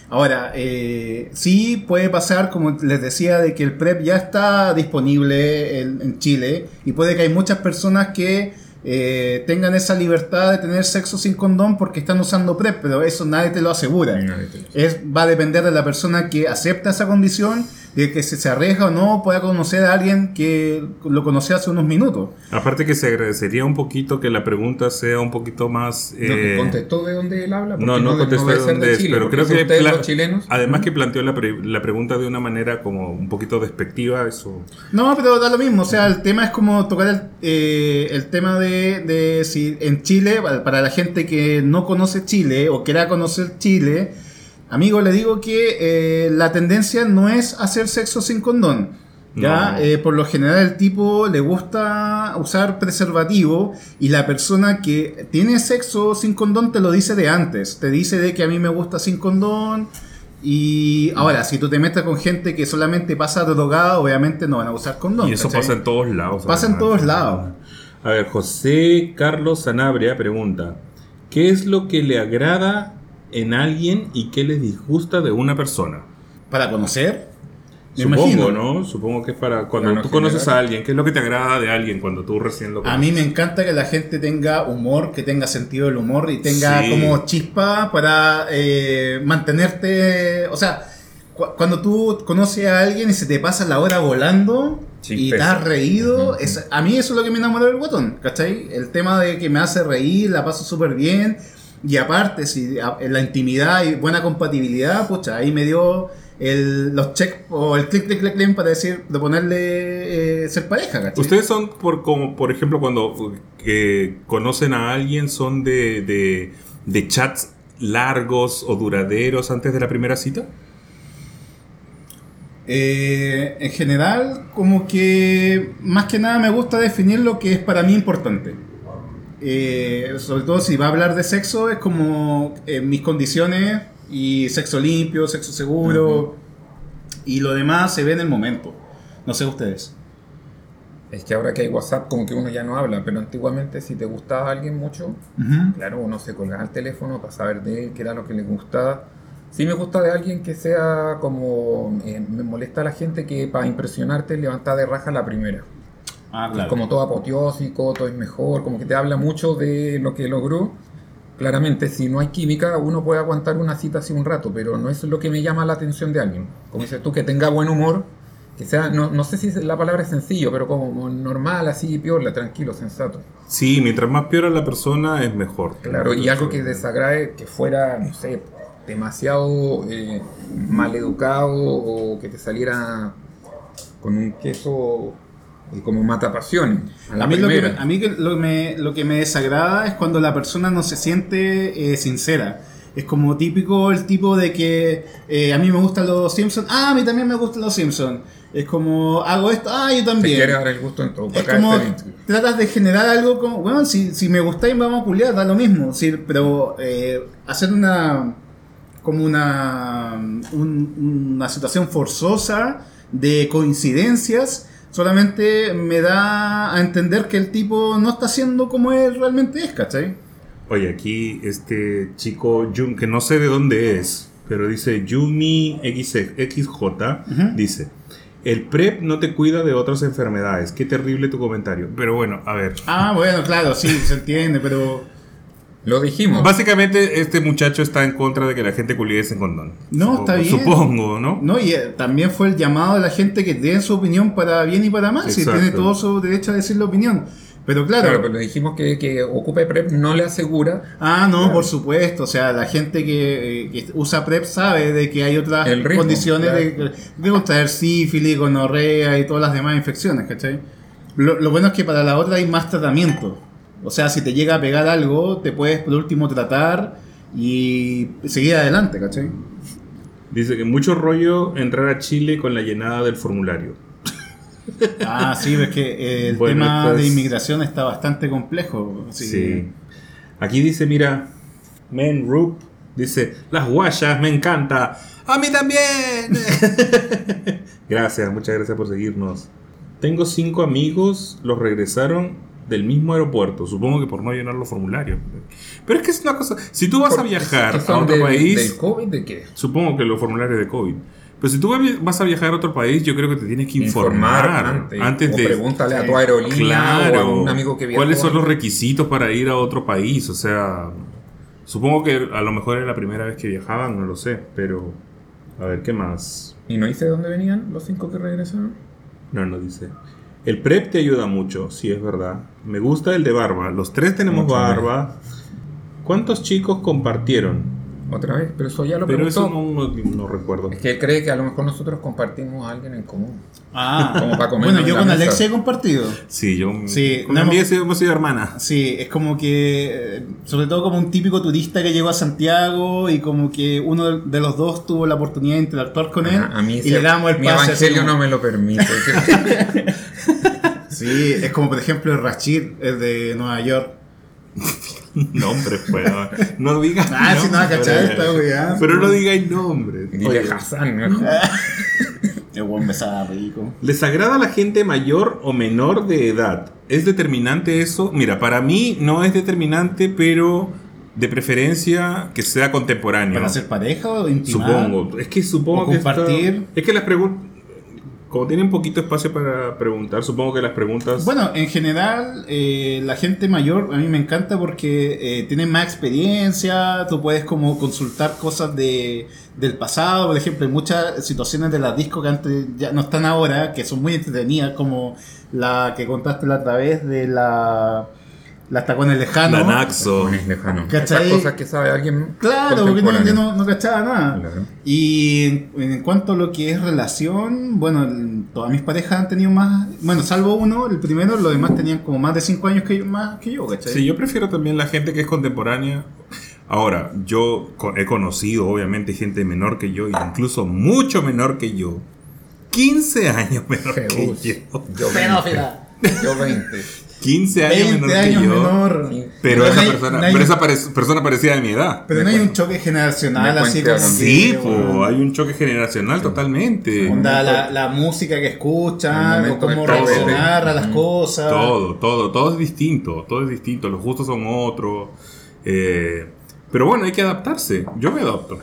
Ahora, eh, sí puede pasar, como les decía, de que el PrEP ya está disponible en, en Chile y puede que hay muchas personas que eh, tengan esa libertad de tener sexo sin condón porque están usando PrEP, pero eso nadie te lo asegura. Nadie te lo Es, va a depender de la persona que acepta esa condición, de que si se arriesga o no pueda conocer a alguien que lo conoció hace unos minutos. Aparte que se agradecería un poquito que la pregunta sea un poquito más... No, eh, ¿Contestó de dónde él habla? No, no contestó de dónde de es, Chile, pero creo que ustedes los chilenos. además que planteó la, pre- la pregunta de una manera como un poquito despectiva, eso No, pero da lo mismo. O sea, el tema es como tocar el, eh, el tema de, de si en Chile, para para la gente que no conoce Chile o quiera conocer Chile, amigo, le digo que eh, la tendencia no es hacer sexo sin condón. Ya, No. Eh, por lo general el tipo le gusta usar preservativo y la persona que tiene sexo sin condón te lo dice de antes. Te dice de que a mí me gusta sin condón. Y ahora, si tú te metes con gente que solamente pasa drogada, obviamente no van a usar condón. y eso ¿cachai? pasa en todos lados. Pasa en todos lados. A ver, José Carlos Sanabria pregunta, ¿qué es lo que le agrada en alguien y qué le disgusta de una persona? Para conocer, me Supongo, imagino. ¿no? Supongo que es para cuando Claro, tú conoces a alguien, ¿qué es lo que te agrada de alguien cuando tú recién lo A conoces? mí me encanta que la gente tenga humor, que tenga sentido del humor y tenga Sí. como chispa para eh, mantenerte. O sea, cu- cuando tú conoces a alguien y se te pasa la hora volando y te has reído, es- a mí eso es lo que me enamoró del guatón, ¿cachai? El tema de que me hace reír, la paso súper bien. Y aparte, si la intimidad y buena compatibilidad, pucha, ahí me dio el, los check o el clic, clic, clic, clic para decir, de ponerle eh, ser pareja, ¿cachai? Ustedes son, por, como, por ejemplo, cuando eh, conocen a alguien, son de, de, de chats largos o duraderos antes de la primera cita? Eh, en general, como que más que nada me gusta definir lo que es para mí importante. Eh, sobre todo si va a hablar de sexo, es como eh, mis condiciones y sexo limpio, sexo seguro y lo demás se ve en el momento. No sé ustedes. Es que ahora que hay WhatsApp, como que uno ya no habla, pero antiguamente si te gustaba alguien mucho, claro, uno se colgaba el teléfono para saber de él, qué era lo que le gustaba. Sí me gusta de alguien que sea como... eh, me molesta a la gente que para impresionarte levanta de raja la primera. Ah, Es como todo apoteósico, todo es mejor, como que te habla mucho de lo que logró. Claramente, si no hay química, uno puede aguantar una cita así un rato, pero no es lo que me llama la atención de alguien. Como dices tú, que tenga buen humor, que sea, no, no sé si la palabra es sencillo, pero como normal, así, piola, tranquilo, sensato. Sí, mientras más peor la persona es mejor. Claro, y algo que desagrade, que fuera, no sé, demasiado eh, mal educado o que te saliera con un queso como mata pasiones. A A mí, lo que, me- a mí que lo, me, lo que me desagrada es cuando la persona no se siente eh, sincera. Es como típico el tipo de que eh, a mí me gustan los Simpsons. Ah, a mí también me gustan los Simpsons. Es como, hago esto, ah, yo Te también. quiere dar el gusto en todo. Es como está bien. tratas de generar algo como, bueno, si, si me gustáis vamos a culiar, da lo mismo. Sí, pero eh, hacer una como una, un- una situación forzosa de coincidencias solamente me da a entender que el tipo no está siendo como él realmente es, ¿cachai? Oye, aquí este chico, Jun, que no sé de dónde es, pero dice Juni XJ, Ujú. dice, el PrEP no te cuida de otras enfermedades. Qué terrible tu comentario. Pero bueno, a ver. Ah, bueno, claro, sí, se entiende, pero... Lo dijimos. Básicamente este muchacho está en contra de que la gente culiese en condón. No, está bien. Supongo, ¿no? No, y eh, también fue el llamado de la gente que dé su opinión para bien y para mal, si Exacto. tiene todo su derecho a decir la opinión. Pero claro, Claro, pero le dijimos que, que ocupe PrEP no le asegura Ah, no, Claro. por supuesto. O sea, la gente que, eh, que usa PrEP sabe de que hay otras condiciones claro. de, de contraer sífilis, gonorrea y todas las demás infecciones, ¿cachai? Lo, lo bueno es que para la otra hay más tratamiento. O sea, si te llega a pegar algo, te puedes por último tratar y seguir adelante, ¿cachai? Dice que mucho rollo entrar a Chile con la llenada del formulario. Ah, sí, es que el Bueno, tema de inmigración está bastante complejo. Sí. Aquí dice, mira, Men Rup dice, las guayas, me encanta. A mí también. gracias, muchas gracias por seguirnos. Tengo cinco amigos, los regresaron del mismo aeropuerto, supongo que por no llenar los formularios. Pero es que es una cosa, si tú vas a viajar ¿que a otro país, ¿Del COVID de qué? supongo que los formularios de COVID. Pero si tú vas a viajar a otro país, yo creo que te tienes que informar, antes, antes o de... pregúntale a tu aerolínea o a Claro. un amigo que viajó. ¿Cuáles son los requisitos para ir a otro país? O sea, supongo que a lo mejor era la primera vez que viajaban, no lo sé, pero a ver, ¿qué más? ¿Y no dice de dónde venían los cinco que regresaron? No, no dice. El prep te ayuda mucho, sí es verdad. Me gusta el de barba. Los tres tenemos Mucho barba. ¿Cuántos chicos compartieron? Otra vez, pero eso ya lo Pero preguntó. eso no, no- no recuerdo. Es que él cree que a lo mejor nosotros compartimos a alguien en común. Ah, Como para comer bueno, en yo la con mesa. Alexia he compartido. Sí, yo Sí, con no hemos- sido hermanas. Sí, es como que, eh, sobre todo como un típico turista que llegó a Santiago y como que uno de- de los dos tuvo la oportunidad de interactuar con él a mí y ese- le damos el mi pase. así evangelio como- no me lo permite. Sí, es como por ejemplo el Rashid, el de Nueva York. Nombres, pues. No digas Ah, sí, no, cachai, esta weá. Pero no digáis nombres. Dile Oye, Hassan, mejor. El buen rico. ¿Les agrada a la gente mayor o menor de edad? ¿Es determinante eso? Mira, para mí no es determinante, pero de preferencia que sea contemporáneo. ¿Para hacer pareja o intimar? Supongo. Es que supongo O que. compartir. Es que las preguntas. Como tienen poquito espacio para preguntar, supongo que las preguntas. Bueno, en general, eh, la gente mayor a mí me encanta porque eh, tienen más experiencia, tú puedes como consultar cosas de, del pasado, por ejemplo, hay muchas situaciones de las discos que antes ya no están ahora, que son muy entretenidas, como la que contaste la otra vez de la las tacones lejanos. la Naxo. Es lejano. ¿Cachai? Cosas que sabe alguien. Claro, porque no, yo no, no cachaba nada. Claro. Y en, en cuanto a lo que es relación, bueno, el- todas mis parejas han tenido más, bueno, salvo uno, el primero, los demás tenían como más de 5 años que yo, más que yo, ¿cachai? Sí, yo prefiero también la gente que es contemporánea. Ahora, yo co- he conocido, obviamente, gente menor que yo, incluso mucho menor que yo. 15 años menor que Jesús. yo. Yo 20. Pedófila. Yo 20. 15 años 20 menor que yo. menor. Sí. Pero, No esa, hay- persona, no hay- pero esa pare- persona parecía de mi edad. Pero no hay un choque generacional así como Sí, po, hay un choque generacional totalmente. onda, la, la música que escuchan, cómo reaccionar a las Mm. cosas. Todo, todo, todo es distinto, todo es distinto, los gustos son otros. eh, pero bueno, hay que adaptarse. Yo me adapto.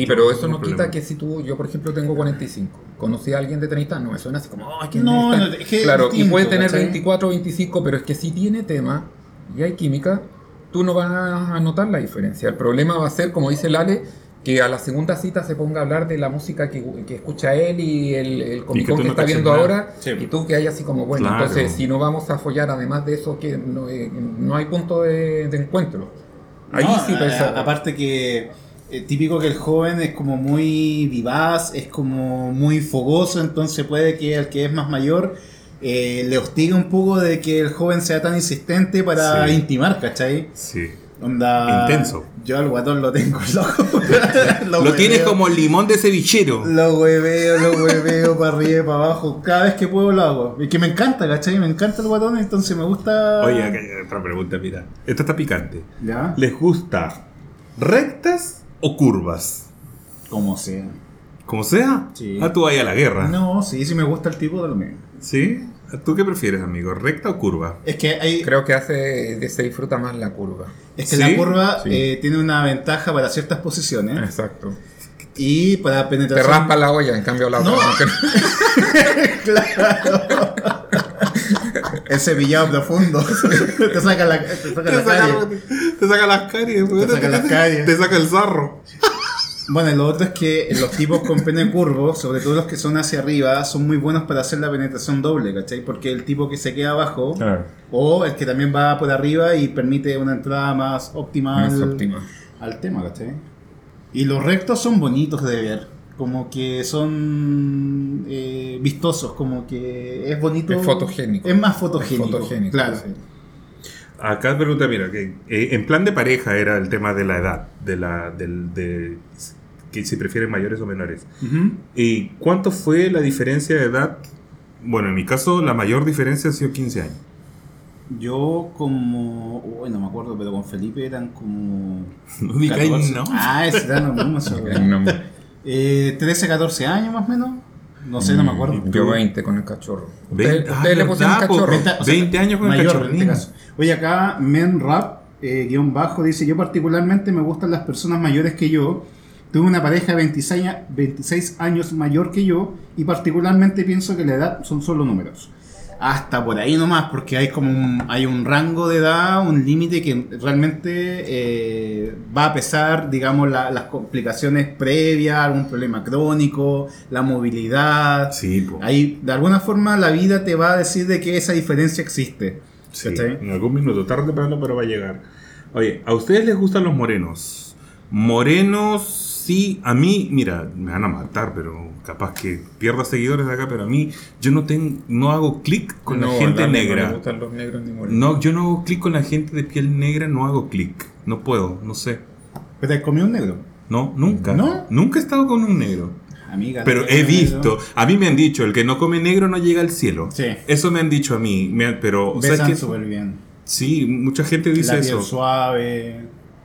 Sí, pero eso No quita problema. que si tú, yo por ejemplo tengo 45, conocí a alguien de 30, no me suena así como, ay, qué No, neta". no, es que es Claro, y puede tener ¿cachai? 24 o 25, pero es que si tiene tema y hay química, tú no vas a notar la diferencia. El problema va a ser, como dice Lale, que a la segunda cita se ponga a hablar de la música que, que escucha él y el, el que, no está viendo nada. ahora, Sí. y tú que hay así como, bueno, Claro. entonces si no vamos a follar, además de eso, que no, eh, no hay punto de, de encuentro. Ahí No, sí a- pesa. a- aparte que típico que el joven es como muy vivaz, es como muy fogoso, entonces puede que al que es más mayor eh, le hostiga un poco de que el joven sea tan insistente para Sí. intimar, ¿cachai? Sí. Onda, Intenso. Yo al guatón lo tengo loco. Lo tienes hueveo, como limón de cevichero. Lo hueveo, lo hueveo para arriba y para abajo. Cada vez que puedo lo hago. Es que me encanta, ¿cachai? Me encanta el guatón, entonces me gusta. Oye, otra pregunta, mira. Esta está picante. Ya. ¿Les gusta rectas o curvas? Como sea. Como sea. Sí. Ah, tú vayas a la guerra. No, sí, sí me gusta el tipo de lo mismo. ¿Sí? ¿Tú qué prefieres, amigo? ¿Recta o curva? Es que hay. Creo que hace de se disfruta más la curva. Es que ¿Sí? la curva Sí. eh, tiene una ventaja para ciertas posiciones Exacto. y para Te penetración. raspa la olla, en cambio la No. otra. claro. El cepillado profundo. te saca la, te saca la carie. te saca las caries, Te saca las caries. Te saca el zarro. Bueno, y lo otro es que los tipos con pene curvo, sobre todo los que son hacia arriba, son muy buenos para hacer la penetración doble, ¿cachai? Porque el tipo que se queda abajo, Claro. o el que también va por arriba y permite una entrada más óptima, Más al, óptima. al tema, ¿cachai? Y los rectos son bonitos de ver, como que son eh, vistosos, como que es bonito. Es fotogénico. Es más fotogénico, Es fotogénico, claro. sí. Acá pregunta, mira, que eh, en plan de pareja era el tema de la edad, de la, del, de que si prefieren mayores o menores. ¿Y cuánto fue la diferencia de edad? Bueno, en mi caso la mayor diferencia ha sido 15 años. Yo como... Uy, no me acuerdo, pero con Felipe eran como... No digáis 14. no. Ah, ese era lo mismo. Eh, 13, 14 años más o menos. No sé, no me acuerdo. Mm, Yo 20 con el cachorro. Veinte- Ustedes ah, ustedes le pusieron po, cachorro. veinte- 20 años con el mayor, cachorrín. en este caso. Oye, acá Men Rap, eh, guion bajo, dice, yo particularmente me gustan las personas mayores que yo. Tuve una pareja de 26, a- 26 años mayor que yo y particularmente pienso que la edad son solo números. Hasta por ahí nomás, porque hay como un, hay un rango de edad, un límite que realmente eh, va a pesar, digamos, la- las complicaciones previas, algún problema crónico, la movilidad. Sí, po. Ahí, de alguna forma, la vida te va a decir de que esa diferencia existe. Sí, en algún minuto, tarde o pero va a llegar. Oye, ¿a ustedes les gustan los morenos? Morenos, sí, a mí, mira, me van a matar, pero capaz que pierda seguidores acá, pero a mí, yo no tengo, no hago clic con No, la gente No negra. le gustan los negros ni. No, yo no hago clic con la gente de piel negra, no hago clic. No puedo, no sé. Pero te comió un negro. No, nunca. ¿No? Nunca he estado con un negro. Amiga. Pero he visto, negro. a mí me han dicho, el que no come negro no llega al cielo. Sí. Eso me han dicho a mí, me pero ¿sabes Besan súper bien. Sí, mucha gente dice la piel eso. suave.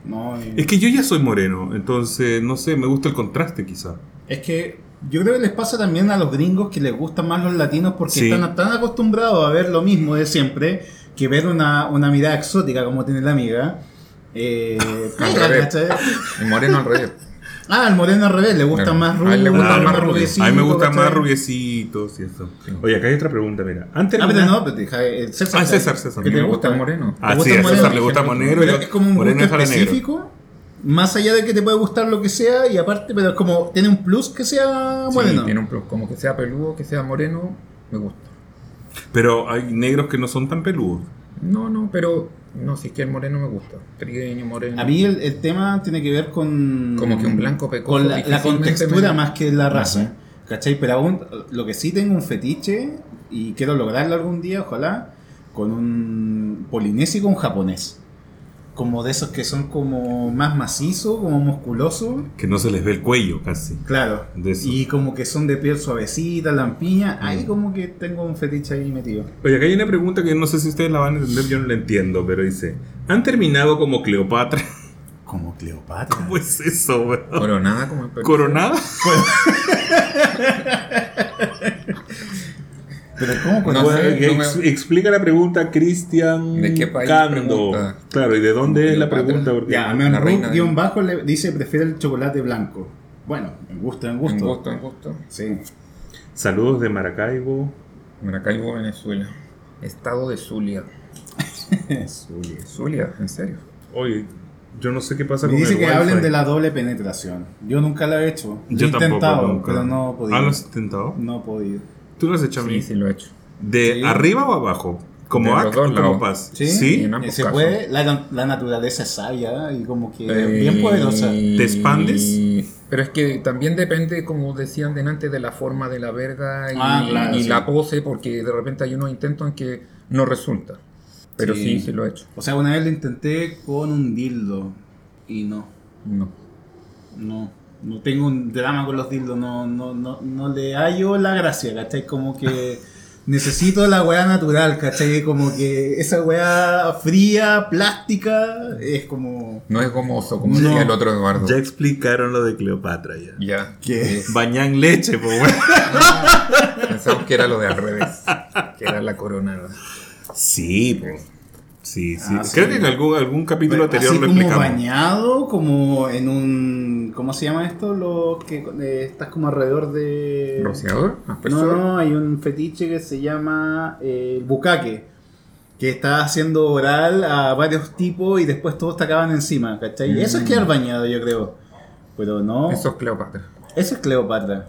No, y- Es que yo ya soy moreno, entonces no sé, me gusta el contraste quizá. Es que yo creo que les pasa también a los gringos que les gustan más los latinos porque Sí. están tan acostumbrados a ver lo mismo de siempre que ver una, una mirada exótica como tiene la amiga. Eh, Al revés. El moreno al revés. Ah, al moreno al revés, le Claro. más A rubios. él le Claro, más a rubios. mí me gustan ¿cachai? más rubiecitos y eso. Sí. Oye, acá hay otra pregunta, mira. Antes Ah, pero no, pero deja, eh, César. Ah, César, César. ¿Qué A mí te gusta el gusta? moreno. Ah, ¿Te sí, gusta a César moreno? le gusta moreno, Pero es como un moreno específico. Más allá de que te puede gustar lo que sea, y aparte, pero es como tiene un plus que sea Sí, bueno. tiene un plus. Como que sea peludo, que sea moreno, me gusta. Pero hay negros que no son tan peludos. No, no, pero no, si es que el moreno me gusta. Trigueño, moreno. A mí el, el tema tiene que ver con. Como que un blanco pecoso Con la, contextura me- más que la raza. Ajá. ¿Cachai? Pero aún, lo que sí tengo un fetiche, y quiero lograrlo algún día, ojalá, con un polinesio y con un japonés. Como de esos que son como más macizos, como musculosos. Que no se les ve el cuello casi. Claro. De. Y como que son de piel suavecita, lampiña. Mm. Ahí como que tengo un fetiche ahí metido. Oye, acá hay una pregunta que no sé si ustedes la van a entender, yo no la entiendo, pero dice, ¿han terminado como Cleopatra? Como Cleopatra. ¿Cómo es eso, weón? Coronada como el. ¿Coronada? Pero ¿cómo con No Bueno, sé, no me- ex- Explica la pregunta Cristian ¿De qué país? Claro, ¿y de dónde es la pregunta? Porque Ya, La reina guion bajo le dice prefiere el chocolate blanco. Bueno, en gusto, en gusto. En gusto, en gusto. Sí. Saludos de Maracaibo. Maracaibo, Venezuela. Estado de Zulia. Zulia. Zulia, en serio. Oye, yo no sé qué pasa Me con dice el que wifi. hablen de la doble penetración. Yo nunca la he hecho. Yo he tampoco, intentado, nunca. pero no he podido. ¿Ah, lo has intentado? No he podido. ¿Tú lo has hecho a mí? Sí, sí lo he hecho. ¿De Sí. arriba o abajo? ¿Como De ac los dos o como? Sí, Sí, en ambos se puede. La, la naturaleza es sabia y como que Eh, bien poderosa. ¿Te expandes? Pero es que también depende, como decían delante, de la forma de la verga y, Ah, claro, y sí. la pose, porque de repente hay unos intentos en que no resulta. Pero Sí. sí, sí, lo he hecho. O sea, una vez lo intenté con un dildo y no. No. No, no tengo un drama con los dildos, no, no, no, no le hallo la gracia, ¿cachai? Como que necesito la weá natural, ¿cachai? Como que esa weá fría, plástica, es como... No es gomoso, como No. decía el otro Eduardo. Ya explicaron lo de Cleopatra ya. Ya. ¿Qué? Bañan leche, pues bueno. Pensamos que era lo de al revés. Que era la coronada. Sí, pues. Sí, sí. Ah, Creo sí. que en algún, algún capítulo anterior Así lo como explicamos. bañado, como en un... ¿Cómo se llama esto? Lo que eh, estás como alrededor de... ¿Rociador? No, no, hay un fetiche que se llama eh, el bucaque, que está haciendo oral a varios tipos y después todos te acaban encima, ¿cachai? Eso es Mm. quedar bañado, yo creo. Pero no. Eso es Cleopatra. Ese es Cleopatra.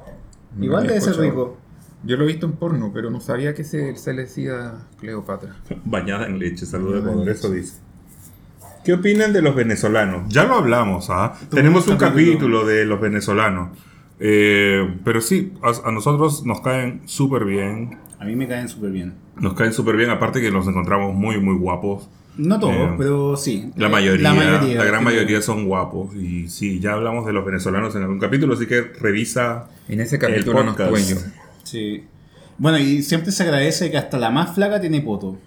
No Igual debe ser rico. Yo lo he visto en porno, pero no sabía que se, se le decía Cleopatra. Bañada en leche, saludos de Ecuador, eso dice. ¿Qué opinan de los venezolanos? Ya lo hablamos, ¿ah? Tenemos un capítulo. de los venezolanos. Eh, pero sí, a, a nosotros nos caen súper bien. A mí me caen súper bien. Nos caen súper bien, aparte que los encontramos muy, muy guapos. No todos, Eh, pero sí. La mayoría, la, gran mayoría son guapos. Y sí, ya hablamos de los venezolanos en algún capítulo, así que revisa. En ese capítulo no podcast. estuve yo. Sí. Bueno, y siempre se agradece que hasta la más flaca tiene poto.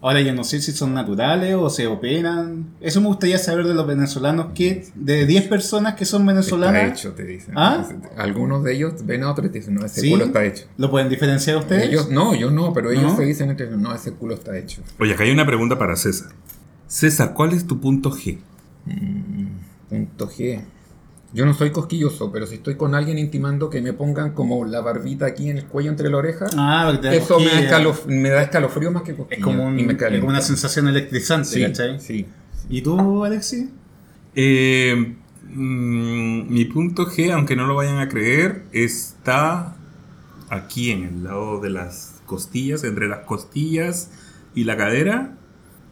Ahora yo no sé si son naturales o se operan. Eso me gustaría saber de los venezolanos que de 10 personas que son Está venezolanas, hecho, te dicen. ¿Ah? Algunos de ellos ven a otros y te dicen, no, ese ¿Sí? culo está hecho. ¿lo pueden diferenciar ustedes? Ellos, no, yo no, pero ellos ¿No? se dicen entre no, ese culo está hecho. Oye, acá hay una pregunta para César. César, ¿cuál es tu punto G? Punto G. Yo no soy cosquilloso, pero si estoy con alguien intimando que me pongan como la barbita aquí en el cuello entre la oreja, Ah, eso me da, escalof- me da escalofrío más que cosquillo. Es como, un- y me es calienta. como una sensación electrizante, Sí, ¿cachai? sí. ¿Y tú, Alexi? Eh, mm, mi punto G, aunque no lo vayan a creer, está aquí en el lado de las costillas, entre las costillas y la cadera.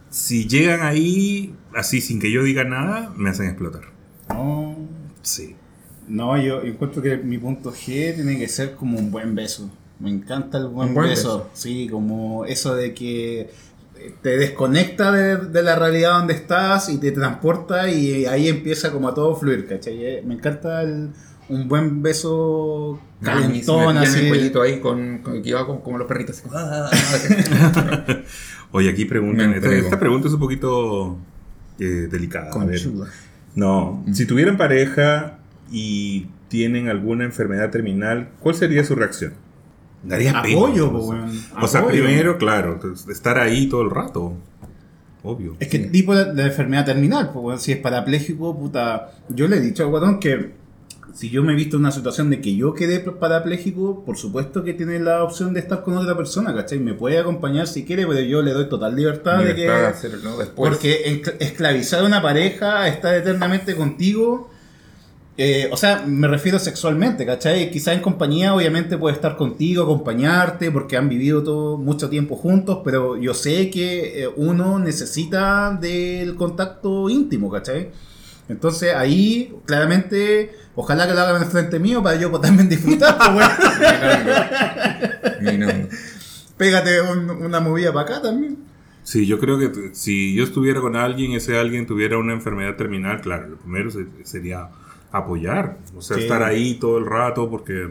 Si llegan ahí, así sin que yo diga nada, me hacen explotar. No. Sí. No, yo encuentro que mi punto G tiene que ser como un buen beso. Me encanta el buen, beso. beso. Sí, como eso de que te desconecta de, de la realidad donde estás y te transporta y ahí empieza como a todo fluir, ¿cachai? Eh, Me encanta el- un buen beso A me calentón, pillan el ahí con, con- que iba como, como los perritos. así, ah, Oye, aquí preguntan. Me Esta, pregunta es un poquito eh, delicada. A ver. No, si tuvieran pareja y tienen alguna enfermedad terminal, ¿cuál sería su reacción? Daría pena. Apoyo, po, o sea. O sea, Apoyo. primero, claro, pues, estar ahí todo el rato. Obvio. Es que tipo de, de enfermedad terminal, pues, si es parapléjico, puta. Yo le he dicho al guatón que si yo me he visto en una situación de que yo quedé parapléjico, por supuesto que tiene la opción de estar con otra persona, ¿cachai? Me puede acompañar si quiere, pero yo le doy total libertad, de que. De hacerlo después. Porque escl- esclavizar a una pareja, estar eternamente contigo. eh, o sea, me refiero sexualmente, ¿cachai? Quizás en compañía, obviamente, puede estar contigo, acompañarte, porque han vivido todo mucho tiempo juntos, pero yo sé que eh, uno necesita del contacto íntimo, ¿cachai? Entonces ahí, claramente, ojalá que lo hagan en frente mío para yo también disfrutar, pues. Pégate un- una movida para acá también. Sí, yo creo que si yo estuviera con alguien, ese alguien tuviera una enfermedad terminal, claro, lo primero se- sería apoyar, o sea, Sí. estar ahí todo el rato, porque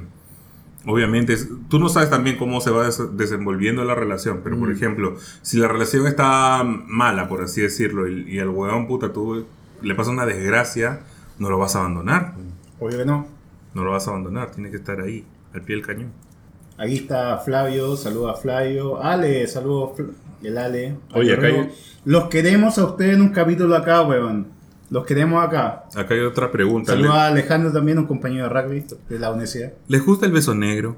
obviamente es- tú no sabes también cómo se va des- desenvolviendo la relación, pero por Mm. ejemplo, si la relación está mala, por así decirlo, y, y al huevón puta tú le pasa una desgracia, no lo vas a abandonar, Obvio que no. no lo vas a abandonar, tiene que estar ahí, al pie del cañón. Aquí está Flavio, saluda a Flavio. Ale, saludos, el Ale. Oye, acá hay- Los queremos a ustedes en un capítulo acá, weón. Los queremos acá. Acá hay otra pregunta. ¿Le- Saludos a Alejandro también, un compañero de rugby de la universidad. ¿Les gusta el beso negro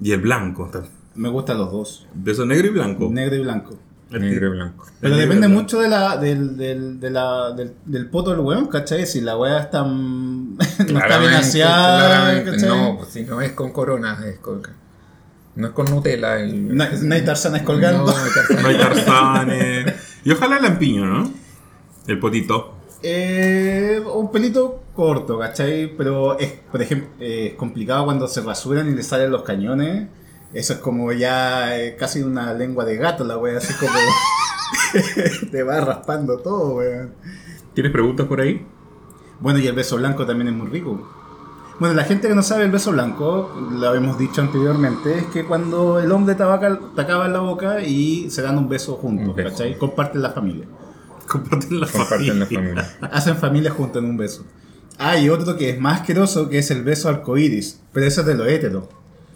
y el blanco? Me gustan los dos, Beso negro y blanco. negro y blanco. Negro y blanco. Pero El depende mucho de la, del, del, de la, del, del poto del weón, ¿cachai? Si la weá está, no está bien aseada, no, pues si no es con corona, es con, no es con Nutella. el- No, no hay tarzanas colgando. No. No hay tarzanes. Y ojalá lampiño, ¿no? El potito. Eh, un pelito corto, ¿cachai? Pero es, por ejemplo, eh, es complicado cuando se rasuran y le salen los cañones. Eso es como ya eh, casi una lengua de gato, la wea, así como te va raspando todo, weón. ¿Tienes preguntas por ahí? Bueno, y el beso blanco también es muy rico. Bueno, la gente que no sabe el beso blanco, lo hemos dicho anteriormente, es que cuando el hombre te abaca- te acaba en la boca y se dan un beso juntos, Un beso. ¿cachai? Comparten la familia. Comparten la Comparten la familia. familia. Hacen familia juntos en un beso. Ah, y otro que es más asqueroso, que es el beso arcoíris. Pero eso es de lo hétero.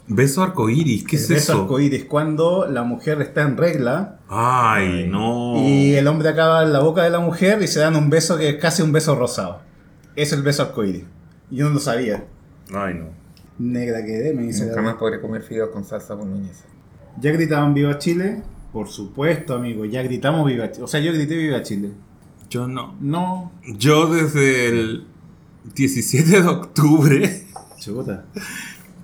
Beso arcoíris, ¿qué el es beso eso? arcoíris, cuando la mujer está en regla Ay, no. y el hombre acaba en la boca de la mujer y se dan un beso que es casi un beso rosado. Es el beso arcoíris. Yo no lo sabía. Ay, no. Negra que me dice. Nunca más podré comer fideos con salsa boloñesa. ¿Ya gritaban Viva Chile? Por supuesto, amigo. Ya gritamos Viva Chile. O sea, yo grité Viva Chile. Yo no. No. Yo desde el 17 de octubre, Chuta.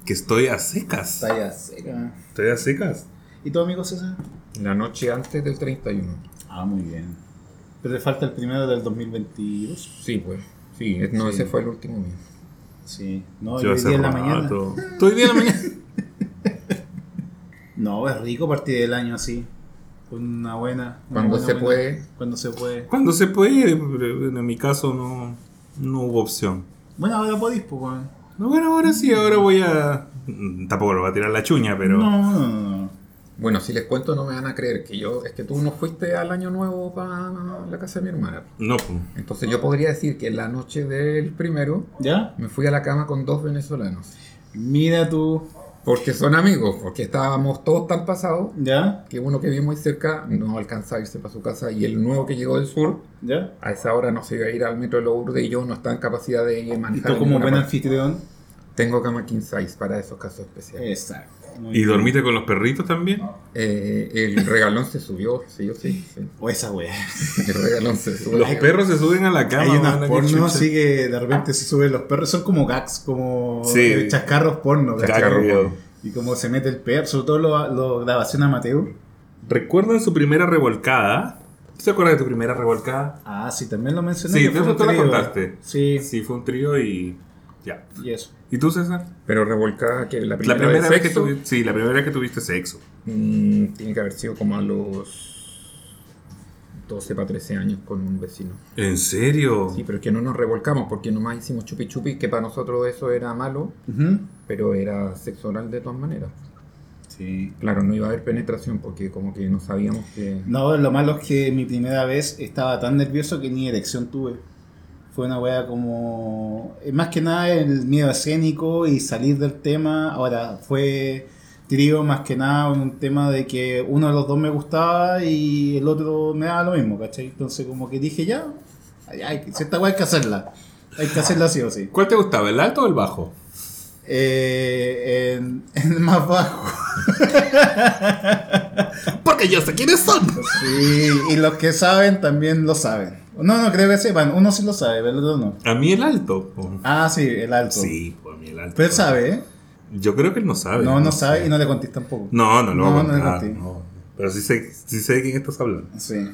Que estoy a secas. Está ya seca. Estoy a secas. ¿Y tu amigo César? La noche antes del 31. Ah, muy bien. Pero le falta el primero del 2022. Sí, pues. Sí, es- no, Sí. ese fue el último mío. Sí. No, Yo hoy día en la mañana. Estoy día en la mañana. No, es rico partir del año así. Una buena. una Cuando buena, se buena- puede. Cuando se puede. Cuando se puede, pero en mi caso no, no hubo opción. Bueno, ahora podéis, pues. No, bueno, ahora sí, ahora voy a. Tampoco lo voy a tirar la chuña, pero. No, no, no, no. Bueno, si les cuento no me van a creer que yo, es que tú no fuiste al año nuevo para la casa de mi hermana. No, pues. Entonces yo podría decir que la noche del primero ¿Ya? me fui a la cama con dos venezolanos. Mira tú. Porque son amigos, porque estábamos todos tan pasados ¿Ya? que uno que vive muy cerca no alcanza a irse para su casa y el nuevo que llegó del sur ¿Ya? a esa hora no se iba a ir al metro de Lourdes y yo no estaba en capacidad de Y manejar. tú en como buen anfitrión. Tengo cama king size para esos casos especiales. Exacto. Muy ¿Y bien. dormiste con los perritos también? Eh, el regalón se subió, sí, yo sí, sí. O esa wea. El regalón se subió. Los perros se suben a la cama. Hay unas porno así que de repente se suben los perros. Son como gags, como Sí. eh, chascarros porno. ¿cachai? Chascarro, weón. Y como se mete el perro, sobre todo lo, lo grabación amateur. ¿Recuerdan su primera revolcada? ¿Se acuerdan de tu primera revolcada? Ah, sí, también lo mencioné. Sí, tú la trío. contaste. Sí, Sí, fue un trío y. Ya. y eso. ¿Y tú, César? Pero revolcada que la La primera, vez vez que sexo, tuviste. Sí, la primera vez que tuviste sexo. mm, tiene que haber sido como a los 12 para 13 años con un vecino. ¿En serio? Sí, pero es que no nos revolcamos porque nomás hicimos chupi chupi, que para nosotros eso era malo, pero era sexo oral de todas maneras. Sí. Claro, no iba a haber penetración porque como que no sabíamos que... No, lo malo es que mi primera vez estaba tan nervioso que ni erección tuve. Fue una wea como. eh, Más que nada el miedo escénico y salir del tema. Ahora, fue trío más que nada un tema de que uno de los dos me gustaba y el otro me daba lo mismo, ¿cachai? Entonces, como que dije ya, hay, si esta wea hay que hacerla. Hay que hacerla sí o sí. ¿Cuál te gustaba, el alto o el bajo? Eh, en, en el más bajo. Porque yo sé quiénes son. Sí, y los que saben también lo saben. No, no creo que sepan. Uno sí lo sabe, pero el otro no. A mí el alto. po. Ah, sí, el alto. Sí, pues a mí el alto. Pero él sabe, ¿eh? Yo creo que él no sabe. No, no sabe y no le contéis tampoco. No, no, no. No, no, no le conté. no. Pero sí sé, sí sé de quién estás hablando. Sí.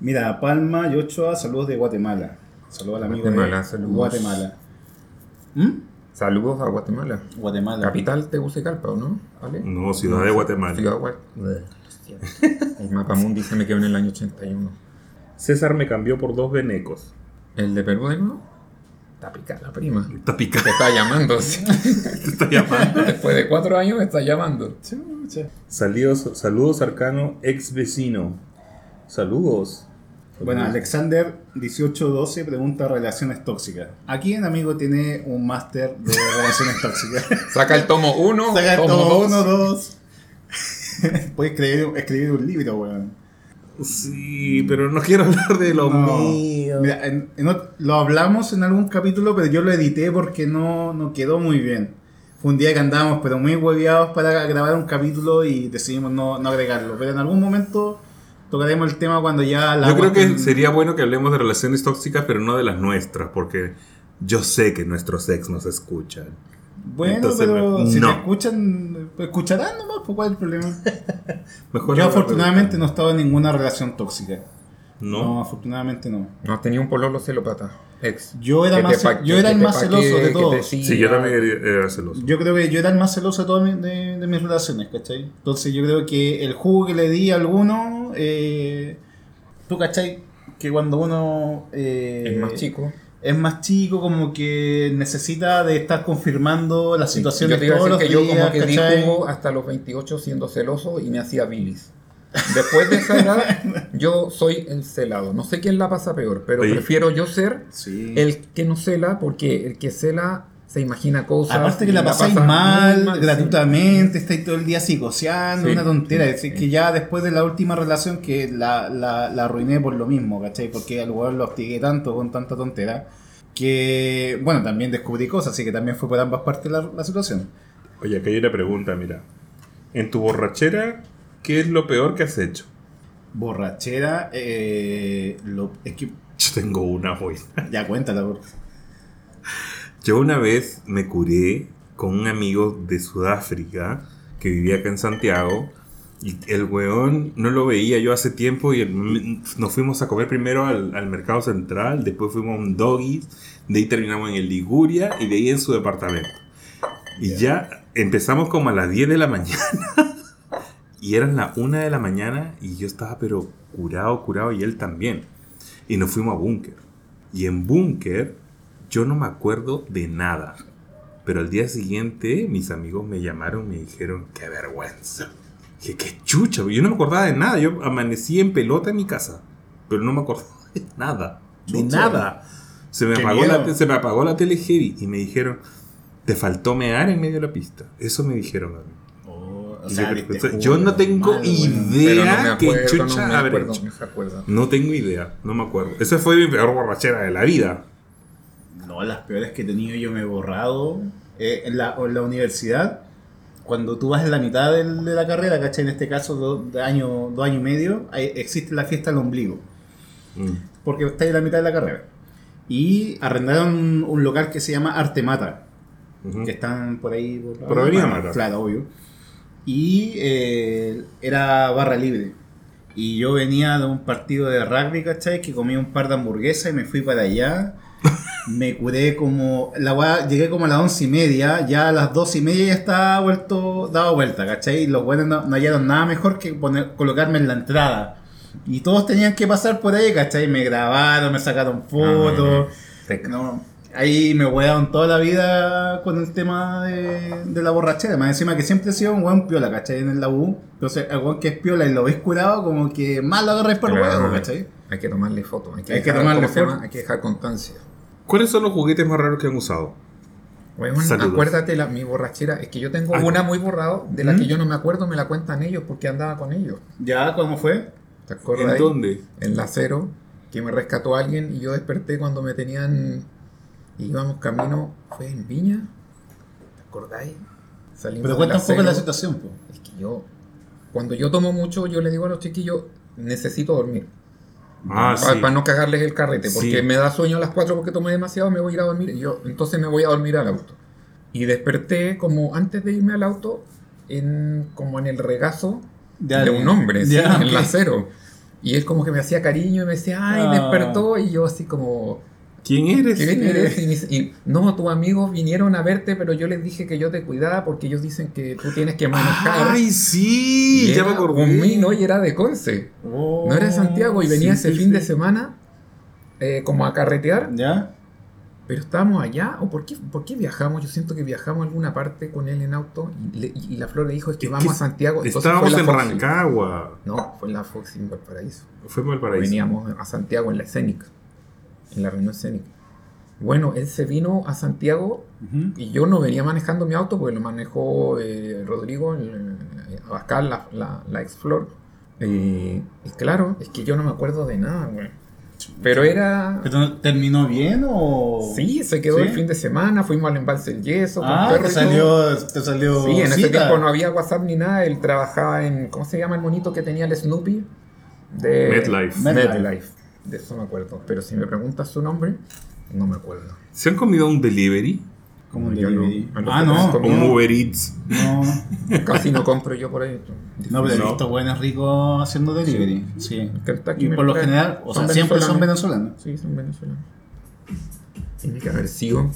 Mira, Palma y Ochoa, saludos de Guatemala. Saludos al amigo Guatemala, de saludos. Guatemala. ¿Mm? Saludos a Guatemala. Guatemala. Capital Tegucigalpa, ¿o no? ¿Vale? No, Ciudad de Guatemala. Ciudad Guatemala. El mapa mundi se me quedó en el año 81. César me cambió por dos venecos. ¿El de Perú de nuevo? Está picada la prima. Está Te picado. está llamando. sí. Te está llamando. Después de cuatro años me está llamando. Saludos, saludos Arcano, ex vecino. Saludos. Bueno, Alexander 1812 pregunta relaciones tóxicas. Aquí en amigo tiene un máster de relaciones tóxicas. Saca el tomo 1, Saca tomo todo 2. uno, dos. Puedes escribir, escribir un libro, weón. Sí, pero no quiero hablar de lo No. mío. Mira, en- en ot- lo hablamos en algún capítulo, pero yo lo edité porque no, no quedó muy bien. Fue un día que andábamos, pero muy hueveados para grabar un capítulo y decidimos no, no agregarlo. Pero en algún momento tocaremos el tema cuando ya la. Yo creo que sería bueno que hablemos de relaciones tóxicas, pero no de las nuestras, porque yo sé que nuestros ex nos escuchan. Bueno, Entonces, pero me- si no. te escuchan, escucharán nomás, pues cuál es el problema. Mejor Yo afortunadamente no he estado en ninguna relación tóxica. No, No. afortunadamente no. No, tenía un pololo celópata. Ex. Yo era más, te pa- yo era el más celoso de todos. Sí, yo también era, celoso. Yo creo que yo era el más celoso de todas mis, de, de mis relaciones, ¿cachai? Entonces yo creo que el jugo que le di a alguno, eh, tú, ¿cachai? Que cuando uno eh, Es más chico. Es más chico, como que necesita de estar confirmando las situaciones yo te iba a decir que yo días, como que di ¿cachai? jugo hasta los 28 siendo celoso y me hacía bilis. Después de esa edad, yo soy el celado. No sé quién la pasa peor, pero Oye. prefiero yo ser Sí. el que no cela porque el que cela se imagina cosas. Aparte que la pasáis mal, sí. gratuitamente, estáis todo el día psicoseando, Sí, una tontera. sí, es decir, sí. que ya después de la última relación que la, la, la arruiné por lo mismo, ¿cachai? Porque al lugar lo hostigué tanto con tanta tontera que, bueno, también descubrí cosas, así que también fue por ambas partes la, la situación. Oye, acá hay una pregunta, mira. En tu borrachera, ¿qué es lo peor que has hecho? Borrachera, eh, lo, es que Yo tengo una, güey. ya cuéntala, por- Yo una vez me curé con un amigo de Sudáfrica que vivía acá en Santiago. Y el weón no lo veía yo hace tiempo y el- nos fuimos a comer primero al, al mercado central, después fuimos a un doggies, de ahí terminamos en el Liguria y de ahí en su departamento. Y ya empezamos como a las 10 de la mañana y eran las 1 de la mañana y yo estaba pero curado, curado y él también. Y nos fuimos a Búnker. Y en Búnker yo no me acuerdo de nada. Pero al día siguiente mis amigos me llamaron y me dijeron, qué vergüenza. Dije, qué chucha. Yo no me acordaba de nada. Yo amanecí en pelota en mi casa. Pero no me acordaba de nada. De Chucha. nada. Se me, apagó la, se me apagó la tele heavy y me dijeron, te faltó mear en medio de la pista. Eso me dijeron a mí. Oh, o Y sea, yo- no tengo mal, idea. weón. Pero no me ¿Qué acuerdo, chucha no me habré acuerdo, hecho? No tengo idea, no me acuerdo. Esa fue mi peor borrachera de la vida. No, las peores que he tenido yo me he borrado eh, en, la, en la universidad. Cuando tú vas en la mitad del- de la carrera, ¿cachai? En este caso, dos de año, dos años y medio, ahí existe la fiesta del ombligo. Mm. Porque está en la mitad de la carrera. Y arrendaron un, un local que se llama Artemata. Ujú. que están por ahí. Por, Por Avenida Mata. Claro, obvio. Y eh, era barra libre. Y yo venía de un partido de rugby, ¿cachai? Que comí un par de hamburguesas y me fui para allá. Me curé como. La weá, llegué como a las once y media. Ya a las dos y media ya estaba vuelto, dado vuelta, ¿cachai? Y los buenos no, no hallaron nada mejor que poner, colocarme en la entrada. Y todos tenían que pasar por ahí, ¿cachai? Me grabaron, me sacaron fotos. No, ahí me wearon toda la vida con el tema de, de la borrachera. Más encima que siempre he sido un weón piola, ¿cachai? En la U. Entonces, el weón que es piola y lo ves curado, como que más lo agarráis por Claro, huevo, ¿cachai? Hay que tomarle fotos, hay que, Hay que tomarle ¿cómo se llama? foto. Hay que dejar constancia. ¿Cuáles son los juguetes más raros que han usado? Saludos. acuérdate la, mi borrachera. Es que yo tengo Ay. una muy borrado de la ¿Mm? que yo no me acuerdo, me la cuentan ellos porque andaba con ellos. ¿Ya? ¿Cómo fue? ¿Te acuerdas? ¿En ahí? dónde? En la cero, que me rescató alguien y yo desperté cuando me tenían. Íbamos camino. ¿Fue en Viña? ¿Te acordáis? Salimos Pero cuenta un poco la situación, po. Es que yo. Cuando yo tomo mucho, yo le digo a los chiquillos, necesito dormir. Ah, para, sí. no cagarles el carrete, porque Sí. me da sueño a las 4 porque tomé demasiado, me voy a ir a dormir. Yo, entonces me voy a dormir al auto. Y desperté como antes de irme al auto, en, como en el regazo De un hombre, sí, Ya, en ok. la cero. Y él como que me hacía cariño y me decía, ay, Ah. despertó. Y yo así como, ¿Quién eres? ¿quién eres? Y, y, no, tus amigos vinieron a verte, pero yo les dije que yo te cuidaba porque ellos dicen que tú tienes que manejar. ¡Ay, sí! y Ya era me acordé. un mino y era de Conce. Oh, No era de Santiago y venía sí, ese sí, fin de sí. semana eh, como a carretear, ¿Ya? pero estábamos allá. ¿O por qué, por qué viajamos? Yo siento que viajamos a alguna parte con él en auto y, le- y la Flor le dijo es que Es vamos que a Santiago. Entonces Estábamos en Foxy. Rancagua. No, fue en la Fox en Valparaíso. Fue para el paraíso. Veníamos a Santiago en la escénica, en la reunión escénica. Bueno, él se vino a Santiago y yo no venía manejando mi auto porque lo manejó eh, Rodrigo, el- eh, Abascal, la, la, la ex Flor. Eh, y claro, es que yo no me acuerdo de nada, güey. Pero era... ¿Pero ¿Terminó bien o...? Sí, se quedó ¿Sí? el fin de semana, fuimos al embalse del yeso. con Ah, perro te salió, te salió Sí, en ese tiempo no había WhatsApp ni nada. Él trabajaba en. ¿Cómo se llama el monito que tenía el Snoopy? De MetLife. MetLife. De eso me acuerdo. Pero si me preguntas su nombre, no me acuerdo. ¿Se han comido un delivery? Como un no. delivery. A los Ah, no. comí. ¿Un Uber Eats? No, Casi no compro yo por ahí. no, pero he No. visto buenos ricos haciendo delivery. Sí. Kentucky Y por lo general, o sea, siempre son venezolanos. Sí, son venezolanos. Tiene que haber sido.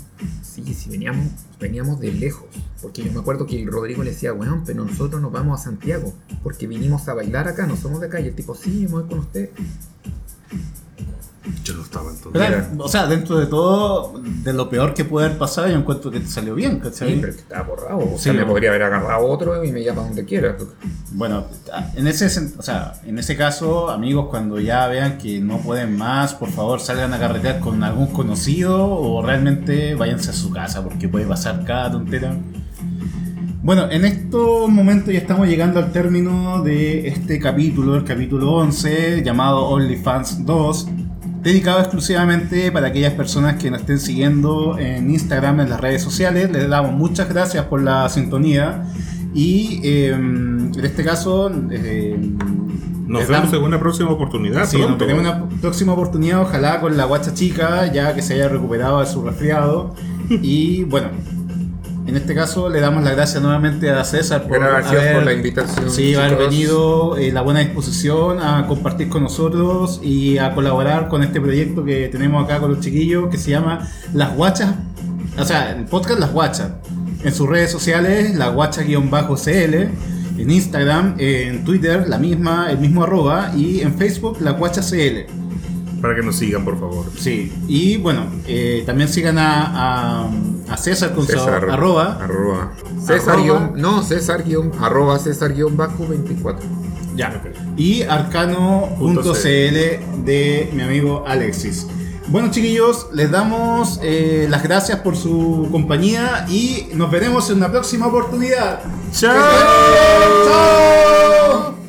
Sí, sí, veníamos, veníamos de lejos. Porque yo me acuerdo que el Rodrigo le decía, weón, pero nosotros nos vamos a Santiago. Porque vinimos a bailar acá, no somos de acá. Y el tipo, sí, me voy con usted. Yo no estaba entonces. Pero, o sea, dentro de todo, de lo peor que puede haber pasado, yo encuentro que te salió bien, ¿cachai? Sí, pero que estaba borrado. O Sí, sea, me no. podría haber agarrado otro y me lleva a donde quiera. Bueno, en ese, o sea, en ese caso, amigos, cuando ya vean que no pueden más, por favor salgan a carretear con algún conocido o realmente váyanse a su casa porque puede pasar cada tontera. Bueno, en estos momentos ya estamos llegando al término de este capítulo, el capítulo 11, llamado OnlyFans 2, dedicado exclusivamente para aquellas personas que nos estén siguiendo en Instagram, en las redes sociales. Les damos muchas gracias por la sintonía. Y eh, en este caso, eh, Nos vemos en una próxima oportunidad. Sí, nos tenemos una próxima oportunidad, ojalá con la guacha chica, ya que se haya recuperado de su resfriado. Y bueno, en este caso le damos las gracias nuevamente a César por, haber, por la invitación. sí, haber venido, eh, la buena disposición a compartir con nosotros y a colaborar con este proyecto que tenemos acá con los chiquillos que se llama Las Guachas, o sea, el podcast Las Guachas. En sus redes sociales, la guacha-cl, en Instagram, en Twitter, la misma, el mismo arroba, y en Facebook, la guacha CL. Para que nos sigan, por favor. Sí, y bueno, eh, también sigan a, a, a César con su César, arroba. Arroba. César Arroba. guion, no, César guion, arroba César guion bajo 24. Ya. Y arcano.cl de mi amigo Alexis. Bueno chiquillos, les damos eh, las gracias por su compañía y nos veremos en una próxima oportunidad. ¡Chao! ¡Chao!